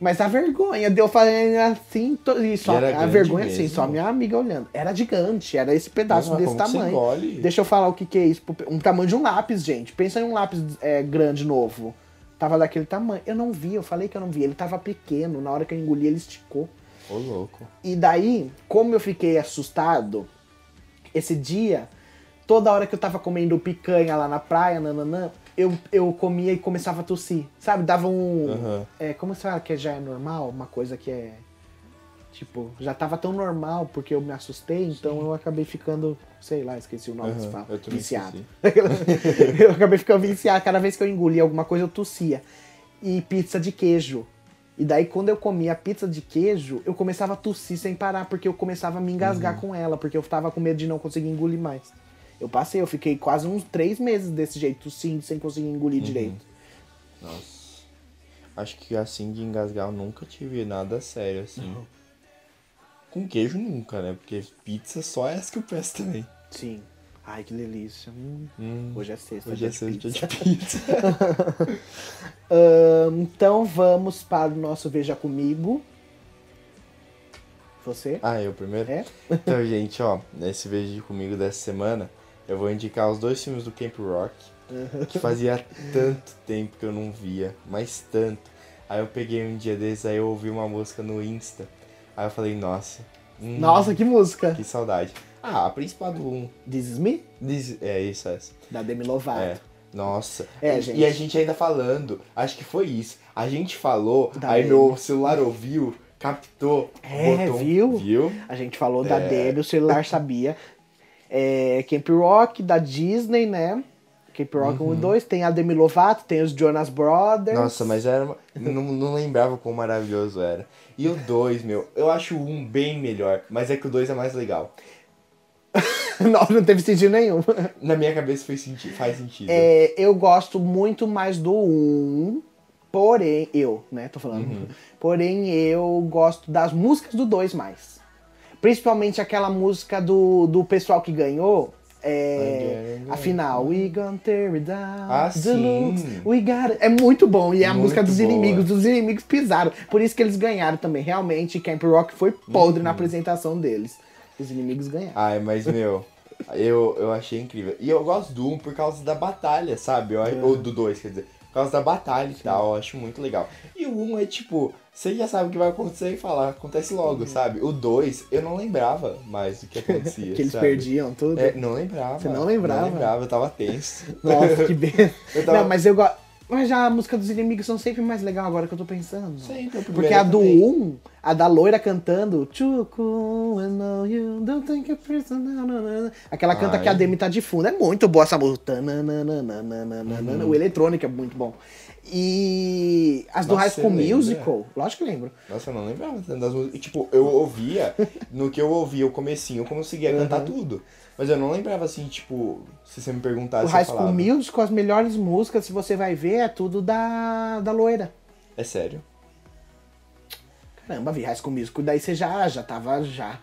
Speaker 2: Mas a vergonha deu fazendo assim, e só,
Speaker 1: E era
Speaker 2: a vergonha assim,
Speaker 1: mesmo?
Speaker 2: só minha amiga olhando. Era gigante, era esse pedaço
Speaker 1: Mas
Speaker 2: desse tamanho. Deixa eu falar o que, que é isso. Um tamanho de um lápis, gente. Pensa em um lápis é, grande, novo. Tava daquele tamanho. Eu não vi, eu falei que eu não vi. Ele tava pequeno. Na hora que eu engoli, ele esticou.
Speaker 1: Ô, louco.
Speaker 2: E daí, como eu fiquei assustado, esse dia toda hora que eu tava comendo picanha lá na praia, nananã, eu, eu comia e começava a tossir. Sabe? Dava um.
Speaker 1: Aham.
Speaker 2: É, como você fala que já é normal? Uma coisa que é. Tipo, já tava tão normal porque eu me assustei, então eu acabei ficando, sei lá, esqueci o nome se
Speaker 1: Aham,
Speaker 2: fala.
Speaker 1: eu
Speaker 2: Viciado. eu acabei ficando viciado. Cada vez que eu engolia alguma coisa, eu tossia. E pizza de queijo. E daí, quando eu comia pizza de queijo, eu começava a tossir sem parar, porque eu começava a me engasgar
Speaker 1: Uhum.
Speaker 2: com ela, porque eu tava com medo de não conseguir engolir mais. Eu passei, eu fiquei quase uns três meses desse jeito, tossindo, sem conseguir engolir
Speaker 1: Uhum.
Speaker 2: direito.
Speaker 1: Nossa. Acho que assim de engasgar eu nunca tive nada sério assim. Com queijo nunca, né? Porque pizza só é essa que eu peço também.
Speaker 2: Sim. Ai, que delícia. Hum,
Speaker 1: Hum,
Speaker 2: Hoje é sexta.
Speaker 1: Hoje é sexta de pizza.
Speaker 2: Ahn, então vamos para o nosso Veja Comigo. Você?
Speaker 1: ah, eu primeiro?
Speaker 2: É?
Speaker 1: Então, gente, ó, nesse vídeo comigo dessa semana, eu vou indicar os dois filmes do Camp Rock, que fazia tanto tempo que eu não via, mas tanto. Aí eu peguei um dia desses, aí eu ouvi uma música no Insta. Aí eu falei, nossa. hum,
Speaker 2: Nossa, que música!
Speaker 1: Que saudade. Ah, a principal do 1.
Speaker 2: This is Me?
Speaker 1: Diz- É isso, essa.
Speaker 2: Da Demi Lovato.
Speaker 1: É. Nossa.
Speaker 2: É,
Speaker 1: E-
Speaker 2: gente.
Speaker 1: E a gente ainda falando, acho que foi isso. A gente falou,
Speaker 2: Da
Speaker 1: aí
Speaker 2: Demi.
Speaker 1: meu celular ouviu, captou,
Speaker 2: É,
Speaker 1: botou
Speaker 2: viu?
Speaker 1: Viu?
Speaker 2: A gente falou da
Speaker 1: É.
Speaker 2: Demi, o celular sabia. É, Camp Rock, da Disney, né? Camp Rock 1 e 2. Tem a Demi Lovato, tem os Jonas Brothers.
Speaker 1: Uhum. Nossa, mas era. não, não lembrava quão maravilhoso era. E o 2, meu, eu acho o 1 bem melhor, mas é que o 2 é mais legal.
Speaker 2: não, não teve sentido nenhum.
Speaker 1: Na minha cabeça fez senti faz sentido.
Speaker 2: É, eu gosto muito mais do 1, porém, eu, né, tô falando.
Speaker 1: Uhum.
Speaker 2: Porém, eu gosto das músicas do 2 mais. Principalmente aquela música do, do pessoal que ganhou. É, a final, we gonna tear it down.
Speaker 1: Ah,
Speaker 2: the
Speaker 1: sim.
Speaker 2: we got it. É muito bom. E é a
Speaker 1: Muito
Speaker 2: música dos
Speaker 1: boa.
Speaker 2: inimigos. Dos inimigos pisaram. Por isso que eles ganharam também. Realmente, Camp Rock foi podre
Speaker 1: Uhum.
Speaker 2: na apresentação deles. Os inimigos ganharam.
Speaker 1: Ai, mas meu, eu, eu achei incrível. E eu gosto do 1 por causa da batalha, sabe? Eu, Ou do 2, quer dizer. Por causa da batalha e tal, eu acho muito legal. E o 1 é tipo, você já sabe o que vai acontecer e fala, acontece logo,
Speaker 2: Uhum.
Speaker 1: sabe? O 2, eu não lembrava mais do que acontecia.
Speaker 2: que eles
Speaker 1: sabe?
Speaker 2: perdiam tudo.
Speaker 1: É, não lembrava.
Speaker 2: Você não lembrava?
Speaker 1: Não lembrava, eu tava tenso.
Speaker 2: Nossa, que bem.
Speaker 1: Tava-
Speaker 2: Não, mas eu gosto. Mas já a música dos inimigos são sempre mais legal agora que eu tô pensando.
Speaker 1: Sempre,
Speaker 2: Porque a do
Speaker 1: também.
Speaker 2: 1, a da loira cantando. Chuku, I know you don't think person. na, na, na. Aquela canta
Speaker 1: Ai.
Speaker 2: que a Demi tá de fundo. É muito boa essa música.
Speaker 1: Uhum.
Speaker 2: O eletrônico é muito bom. E as do
Speaker 1: Nossa,
Speaker 2: High School? Musical, lógico que lembro.
Speaker 1: Nossa, eu não lembrava das músicas. Tipo, eu ouvia, no que eu ouvia o comecinho, eu conseguia cantar tudo. Mas eu não lembrava assim, tipo, se você me
Speaker 2: O
Speaker 1: perguntasse,
Speaker 2: High
Speaker 1: eu
Speaker 2: School. Musical, as melhores músicas, se você vai ver, é tudo da, da loira.
Speaker 1: É sério?
Speaker 2: Caramba, vi High School Musical, daí você já, já tava já.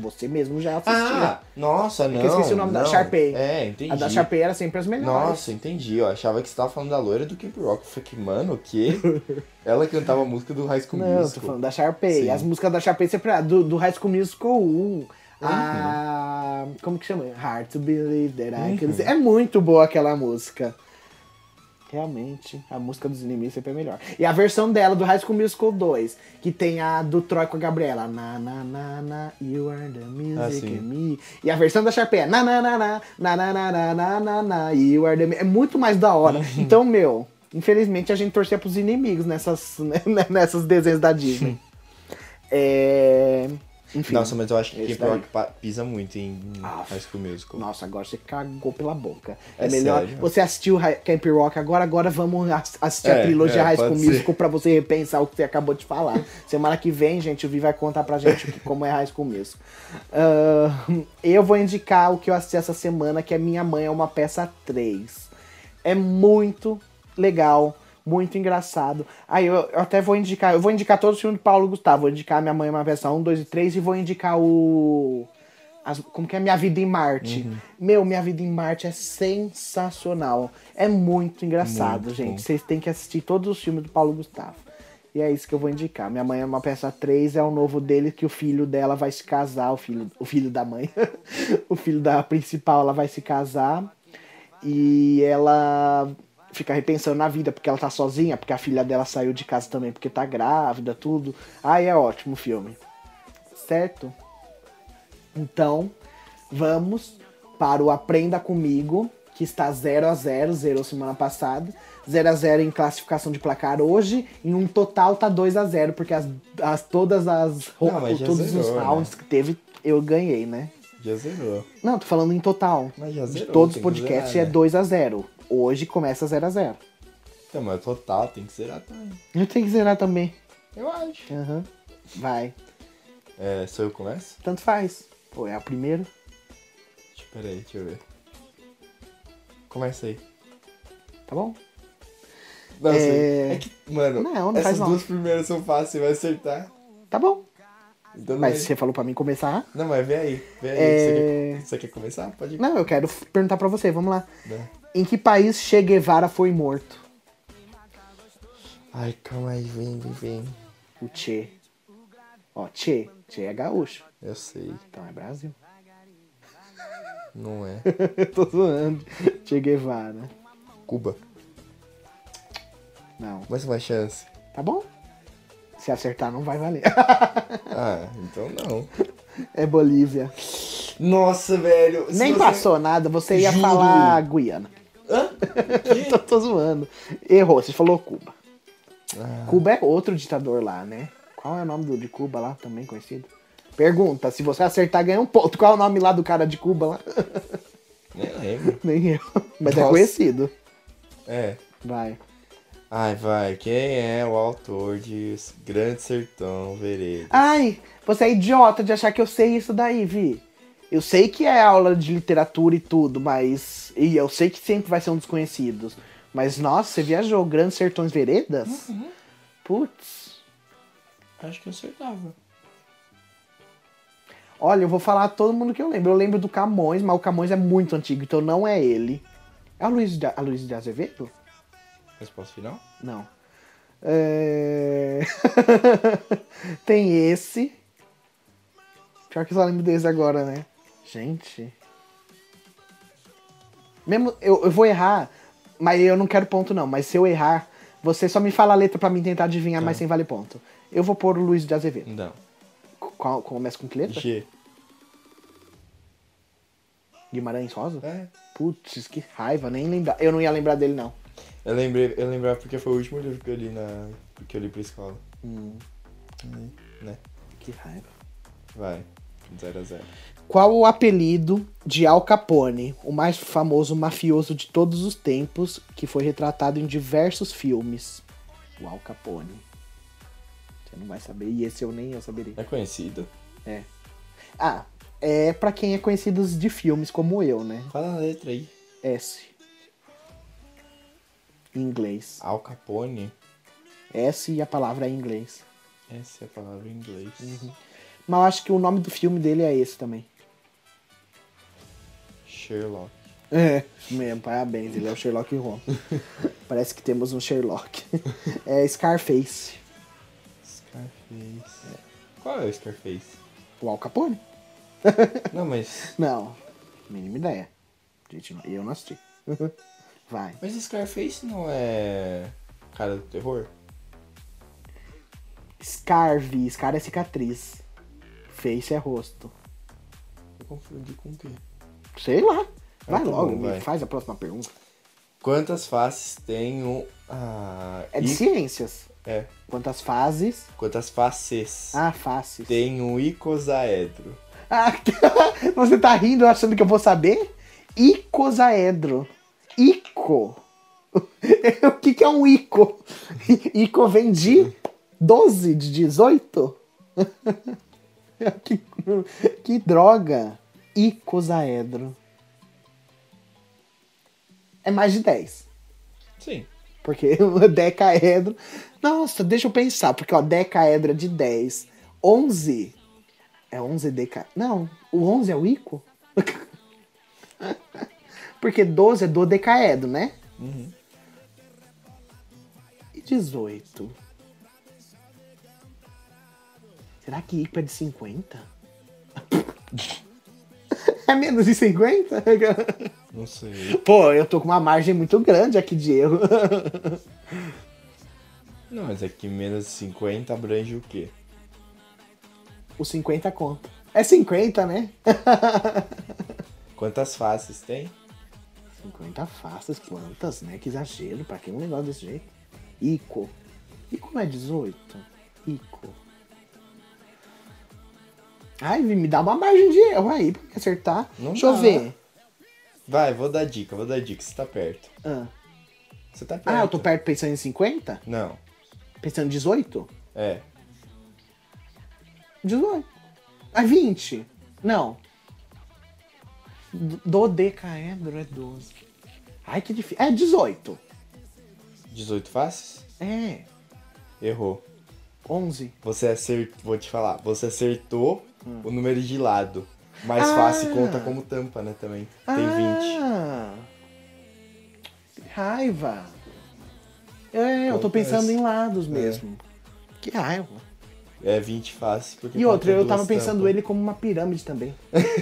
Speaker 2: Você mesmo já assistia.
Speaker 1: Ah, nossa, não.
Speaker 2: que eu esqueci o nome da
Speaker 1: não.
Speaker 2: Sharpay.
Speaker 1: É, entendi.
Speaker 2: A da Sharpay era sempre as melhores.
Speaker 1: Nossa, entendi. Eu achava que você tava falando da loira do Camp Rock. Eu falei que, mano, o quê? Ela cantava a música do High School
Speaker 2: Não, tô
Speaker 1: Musical.
Speaker 2: falando da Sharpay.
Speaker 1: Sim.
Speaker 2: As músicas da Sharpay sempre ah, do, do High School Musical 1. A. Como que chama? Hard to Believe That I
Speaker 1: Uhum.
Speaker 2: É muito boa aquela música. Realmente, a música dos inimigos sempre é melhor. E a versão dela do High School Musical 2, que tem a do Troy com a Gabriela. Na, na, na, na, you are the music
Speaker 1: Ah,
Speaker 2: me. E a versão da Sharpay é na, na, na, na, na, na, na, na, na, na, na, you are the mu- É muito mais da hora. Então, meu, infelizmente a gente torcia pros inimigos nessas, né, nessas desenhos da Disney. é... Enfim.
Speaker 1: Nossa, mas eu acho que Camp. Rock pisa muito em
Speaker 2: Ah,
Speaker 1: High School Musical.
Speaker 2: Nossa, agora você cagou pela boca. É,
Speaker 1: É
Speaker 2: melhor.
Speaker 1: sério?
Speaker 2: Você assistiu Camp Rock agora, agora vamos ass- assistir a
Speaker 1: É,
Speaker 2: trilogia
Speaker 1: é,
Speaker 2: High School
Speaker 1: ser.
Speaker 2: Musical pra você repensar o que você acabou de falar. Semana que vem, gente, o Vi vai contar pra gente como é High School Musical. Ah, eu vou indicar o que eu assisti essa semana, que é Minha Mãe é uma Peça 3. É muito legal. Muito engraçado. Aí eu, eu até vou indicar. Eu vou indicar todos os filmes do Paulo Gustavo. Vou indicar Minha Mãe é uma Peça 1, 2 e 3 e vou indicar o. as- como que é Minha Vida em Marte?
Speaker 1: Uhum.
Speaker 2: Meu, Minha Vida em Marte é sensacional. É muito engraçado,
Speaker 1: Muito
Speaker 2: gente. Vocês têm que assistir todos os filmes do Paulo Gustavo. E é isso que eu vou indicar. Minha mãe é uma peça 3, é o novo dele que o filho dela vai se casar, o filho, o filho da mãe. o filho da principal, ela vai se casar. E ela fica repensando na vida, porque ela tá sozinha, porque a filha dela saiu de casa também, porque tá grávida, tudo. Ai, é ótimo o filme. Certo? Então, vamos para o Aprenda Comigo, que está 0 a 0 zerou semana passada. 0 a 0 em classificação de placar hoje, em um total tá 2 a 0 porque as, as todas as
Speaker 1: Não, mas já
Speaker 2: todos
Speaker 1: zerou,
Speaker 2: os
Speaker 1: né?
Speaker 2: rounds que teve eu ganhei, né?
Speaker 1: Já zerou.
Speaker 2: Não, tô falando em total.
Speaker 1: Mas já
Speaker 2: De
Speaker 1: zerou,
Speaker 2: todos os podcasts
Speaker 1: zerar,
Speaker 2: é
Speaker 1: né?
Speaker 2: 2 a 0 Hoje começa 0 a 0
Speaker 1: Então, mas total tem que zerar também.
Speaker 2: Eu tenho que zerar também.
Speaker 1: Eu acho.
Speaker 2: Aham. Vai.
Speaker 1: É, sou eu que começo?
Speaker 2: Tanto faz. Pô, é a primeira.
Speaker 1: Deixa, peraí, deixa eu ver. Começa aí.
Speaker 2: Tá bom?
Speaker 1: Nossa,
Speaker 2: É-
Speaker 1: é... que, mano,
Speaker 2: Não, não
Speaker 1: essas
Speaker 2: não.
Speaker 1: duas primeiras são fáceis, você vai acertar.
Speaker 2: Tá bom.
Speaker 1: Então,
Speaker 2: Mas
Speaker 1: não,
Speaker 2: você falou pra mim começar?
Speaker 1: não, mas vem aí. Vem aí.
Speaker 2: É-
Speaker 1: Você, quer, você quer começar? Pode ir.
Speaker 2: Não, eu quero perguntar pra você. Vamos lá.
Speaker 1: Né?
Speaker 2: Em que país Che Guevara foi morto?
Speaker 1: Ai, calma aí, vem, vem, vem.
Speaker 2: O Che. Ó, Che. Che é gaúcho.
Speaker 1: Eu sei,
Speaker 2: Então é Brasil.
Speaker 1: não é.
Speaker 2: tô zoando. Che Guevara.
Speaker 1: Cuba.
Speaker 2: Não.
Speaker 1: Mais uma chance.
Speaker 2: Tá bom? Se acertar, não vai valer.
Speaker 1: Ah, então não.
Speaker 2: é Bolívia.
Speaker 1: Nossa, velho.
Speaker 2: Nem
Speaker 1: você-
Speaker 2: passou nada, você ia
Speaker 1: Juro.
Speaker 2: falar Guiana. Tô, tô zoando. Errou, você falou Cuba.
Speaker 1: Ah,
Speaker 2: Cuba é outro ditador lá, né? Qual é o nome do de Cuba lá, também conhecido? Pergunta, se você acertar, ganha um ponto. Qual é o nome lá do cara de Cuba lá?
Speaker 1: nem lembro.
Speaker 2: Nem eu. Mas é
Speaker 1: Nossa.
Speaker 2: conhecido.
Speaker 1: É.
Speaker 2: Vai.
Speaker 1: Ai, vai. Quem é o autor de Grande Sertão Veredas?
Speaker 2: Ai, você é idiota de achar que eu sei isso daí, Vi. Eu sei que é aula de literatura e tudo, mas. E eu sei que sempre vai ser um dos conhecidos. Mas, nossa, você viajou Grandes Sertões Veredas? Putz.
Speaker 1: Acho que eu acertava.
Speaker 2: Olha, eu vou falar todo mundo que eu lembro. Eu lembro do Camões, mas o Camões é muito antigo, então não é ele. É o Luiz de, a Luiz de Azevedo?
Speaker 1: Resposta final?
Speaker 2: Não. É... Tem esse. Pior que eu só lembro desse agora, né? Gente. Mesmo. Eu, eu vou errar, mas eu não quero ponto, não. Mas se eu errar, você só me fala a letra pra mim tentar adivinhar, mas sem valer ponto. Eu vou pôr o Luiz de Azevedo.
Speaker 1: Não.
Speaker 2: Qual, começa com que letra?
Speaker 1: G.
Speaker 2: Guimarães Rosa?
Speaker 1: É.
Speaker 2: Putz, que raiva, nem lembrar. Eu não ia lembrar dele, não.
Speaker 1: Eu lembrei, eu lembrava porque foi o último livro que eu li na. que eu li pra escola.
Speaker 2: Hum,
Speaker 1: né?
Speaker 2: que raiva.
Speaker 1: Vai. 0 a 0
Speaker 2: Qual o apelido de Al Capone, o mais famoso mafioso de todos os tempos, que foi retratado em diversos filmes? O Al Capone. Você não vai saber, e esse eu nem eu saberia.
Speaker 1: É conhecido?
Speaker 2: É. Ah, é pra quem é conhecido de filmes como eu, né?
Speaker 1: Fala a letra aí.
Speaker 2: S. Em inglês.
Speaker 1: Al Capone.
Speaker 2: S e a palavra é em inglês.
Speaker 1: Essa é a palavra em inglês.
Speaker 2: Mas eu acho que o nome do filme dele é esse também.
Speaker 1: Sherlock.
Speaker 2: É, mesmo, parabéns, ele é o Sherlock Holmes. Parece que temos um Sherlock. É Scarface.
Speaker 1: Scarface. Qual é o Scarface?
Speaker 2: O Al Capone?
Speaker 1: Não, mas.
Speaker 2: Não, mínima ideia. Gente, eu não assisti. Vai.
Speaker 1: Mas Scarface não é. Cara do terror?
Speaker 2: Scarve, Scar é cicatriz. Face é rosto.
Speaker 1: Eu confundi com o quê?
Speaker 2: Sei lá. Vai
Speaker 1: Ah, tá
Speaker 2: logo,
Speaker 1: bom,
Speaker 2: me
Speaker 1: vai.
Speaker 2: faz a próxima pergunta.
Speaker 1: Quantas faces tem um. Ah,
Speaker 2: É de
Speaker 1: i-
Speaker 2: ciências.
Speaker 1: É.
Speaker 2: Quantas fases?
Speaker 1: Quantas faces
Speaker 2: Ah, faces.
Speaker 1: tem um icosaedro?
Speaker 2: Ah, você tá rindo achando que eu vou saber? Icosaedro. Ico. o que, que é um ico? Ico vem de 12, de 18? que, que droga. Icosaedro. É mais de 10.
Speaker 1: Sim.
Speaker 2: Porque o decaedro. Nossa, deixa eu pensar. Porque, ó, decaedro é de 10. 11. É 11 deca. Não, o 11 é o Ico? Porque 12 é do decaedro, né?
Speaker 1: Uhum.
Speaker 2: E 18? Será que Ico é de 50? é menos de 50?
Speaker 1: Não sei.
Speaker 2: Pô, eu tô com uma margem muito grande aqui de erro.
Speaker 1: Não, mas é que menos de 50 abrange o quê?
Speaker 2: O 50 conta. É 50, né?
Speaker 1: Quantas faces tem?
Speaker 2: 50 faces, quantas, né? Que exagero, pra que um negócio desse jeito? Ico. Ico não é 18? Ico. Ai, me dá uma margem de erro aí pra acertar.
Speaker 1: Não
Speaker 2: Deixa eu
Speaker 1: dá.
Speaker 2: ver.
Speaker 1: Vai, vou dar dica, vou dar dica, você tá perto.
Speaker 2: Ah.
Speaker 1: Você tá perto.
Speaker 2: ah, eu tô perto pensando em 50?
Speaker 1: Não.
Speaker 2: Pensando em 18?
Speaker 1: É.
Speaker 2: 18. Ah, 20. Não. Do- Dodecaedro é 12. Ai, que difícil. É 18.
Speaker 1: 18 faces?
Speaker 2: É.
Speaker 1: Errou.
Speaker 2: 11.
Speaker 1: Você acertou, vou te falar, você acertou o número de lado. Mais
Speaker 2: Ah.
Speaker 1: fácil conta como tampa, né, também. Tem 20.
Speaker 2: Ah, que raiva. É, eu tô pensando em lados mesmo. Que raiva.
Speaker 1: É 20 fáceis porque
Speaker 2: E outra, eu tava pensando
Speaker 1: tampas.
Speaker 2: ele como uma pirâmide também.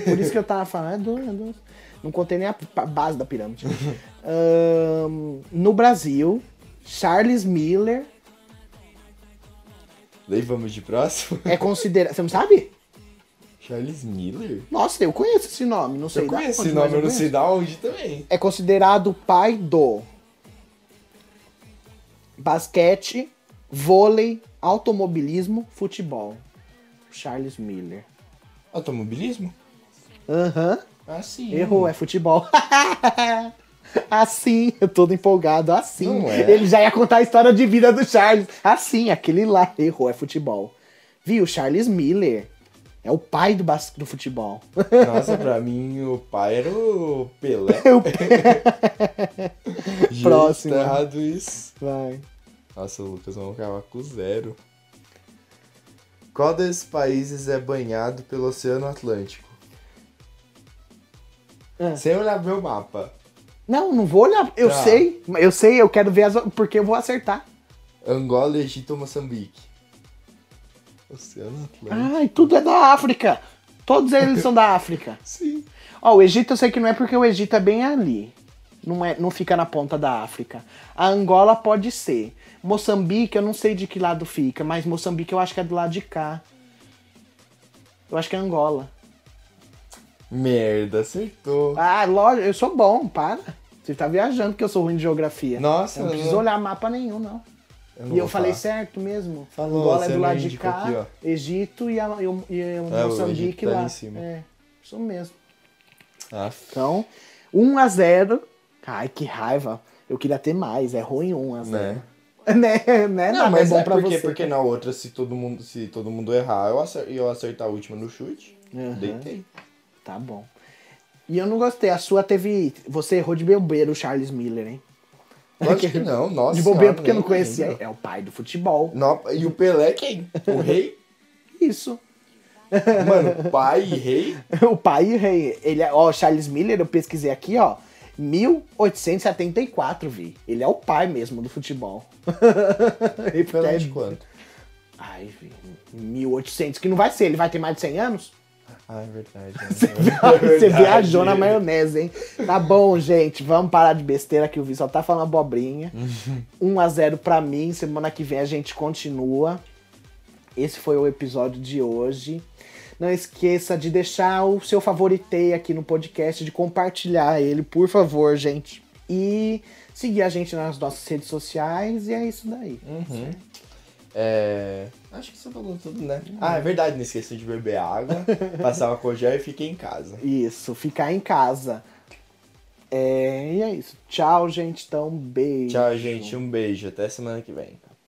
Speaker 2: Por isso que eu tava falando, é dois, é dois. Não contei nem a base da pirâmide. Ahn, no Brasil, Charles Miller
Speaker 1: Daí vamos de próximo.
Speaker 2: é considerado. Você não sabe?
Speaker 1: Charles Miller?
Speaker 2: Nossa, eu conheço esse nome, não sei
Speaker 1: eu conheço
Speaker 2: onde,
Speaker 1: esse nome, eu não sei da onde também.
Speaker 2: é considerado o pai do basquete, vôlei, automobilismo, futebol. Charles Miller.
Speaker 1: Automobilismo?
Speaker 2: Aham,
Speaker 1: Ah, sim.
Speaker 2: errou, é futebol. assim, eu todo empolgado, assim.
Speaker 1: É.
Speaker 2: Ele já ia contar a história de vida do Charles. Assim, aquele lá, errou, é futebol. Viu, Charles Miller é o pai do, bas... do futebol.
Speaker 1: Nossa, pra mim o pai era o Pelé.
Speaker 2: Próximo.
Speaker 1: Tá errado isso.
Speaker 2: Vai.
Speaker 1: Nossa, Lucas, vamos acabar com zero. Qual desses países é banhado pelo Oceano Atlântico?
Speaker 2: Ah.
Speaker 1: Sem olhar meu mapa.
Speaker 2: Não, não vou olhar. Eu
Speaker 1: Tá.
Speaker 2: sei, eu sei, eu quero ver as. Porque eu vou acertar.
Speaker 1: Angola, Egito ou Moçambique? Oceano Atlântico.
Speaker 2: Ai, tudo é da África. Todos eles são da África.
Speaker 1: Sim.
Speaker 2: Ó, o Egito eu sei que não é porque o Egito é bem ali. Não, é, não fica na ponta da África. A Angola pode ser. Moçambique, eu não sei de que lado fica, mas Moçambique eu acho que é do lado de cá. Eu acho que é Angola.
Speaker 1: Merda, acertou.
Speaker 2: Ah, lógico, eu sou bom, para. Você tá viajando que eu sou ruim de geografia.
Speaker 1: Nossa,
Speaker 2: eu não preciso olhar mapa nenhum, não.
Speaker 1: Não
Speaker 2: e eu
Speaker 1: vou
Speaker 2: falei
Speaker 1: falar.
Speaker 2: certo mesmo.
Speaker 1: Falou,
Speaker 2: Angola é do
Speaker 1: não
Speaker 2: lado de cá,
Speaker 1: aqui.
Speaker 2: Egito e, a, e, o- e
Speaker 1: É,
Speaker 2: Moçambique
Speaker 1: tá ali
Speaker 2: lá.
Speaker 1: em cima.
Speaker 2: É, isso mesmo.
Speaker 1: Aff.
Speaker 2: Então, 1 a 0 Ai, que raiva. Eu queria ter mais. É ruim 1 a 0
Speaker 1: Né?
Speaker 2: né? né?
Speaker 1: Não,
Speaker 2: Nada
Speaker 1: mas
Speaker 2: é bom
Speaker 1: é
Speaker 2: pra
Speaker 1: porque,
Speaker 2: você.
Speaker 1: porque na outra, se todo mundo, se todo mundo errar eu acer- e eu acertar a última no chute,
Speaker 2: Aham.
Speaker 1: deitei.
Speaker 2: Tá bom. E eu não gostei. A sua teve. Você errou de bobeira o Charles Miller, hein?
Speaker 1: Lógico que não, nossa
Speaker 2: de bobeira
Speaker 1: senhora,
Speaker 2: porque eu não conhecia. É o pai do futebol.
Speaker 1: No- E o Pelé quem? O rei?
Speaker 2: Isso.
Speaker 1: Mano, pai e rei?
Speaker 2: o pai e rei. Ele é, ó, Charles Miller, eu pesquisei aqui, ó. 1874, vi. Ele é o pai mesmo do futebol. E
Speaker 1: Pelé
Speaker 2: é-
Speaker 1: de quanto?
Speaker 2: Ai, vi. 1800, que não vai ser. Ele vai ter mais de 100 anos?
Speaker 1: Ah, é verdade. né?
Speaker 2: Você
Speaker 1: É verdade.
Speaker 2: viajou na maionese, hein? Tá bom, gente. Vamos parar de besteira que o Vi só tá falando abobrinha. 1x0 pra mim. Semana que vem a gente continua. Esse foi o episódio de hoje. Não esqueça de deixar o seu favoritei aqui no podcast, de compartilhar ele, por favor, gente. E seguir a gente nas nossas redes sociais. E é isso daí.
Speaker 1: Uhum. É, Acho que você falou tudo, né? Ah, é verdade, não esqueça de beber água, passar o gel e fiquei em casa.
Speaker 2: Isso, ficar em casa. É, e é isso. Tchau, gente. Então, beijo.
Speaker 1: Tchau, gente. Um beijo. Até semana que vem.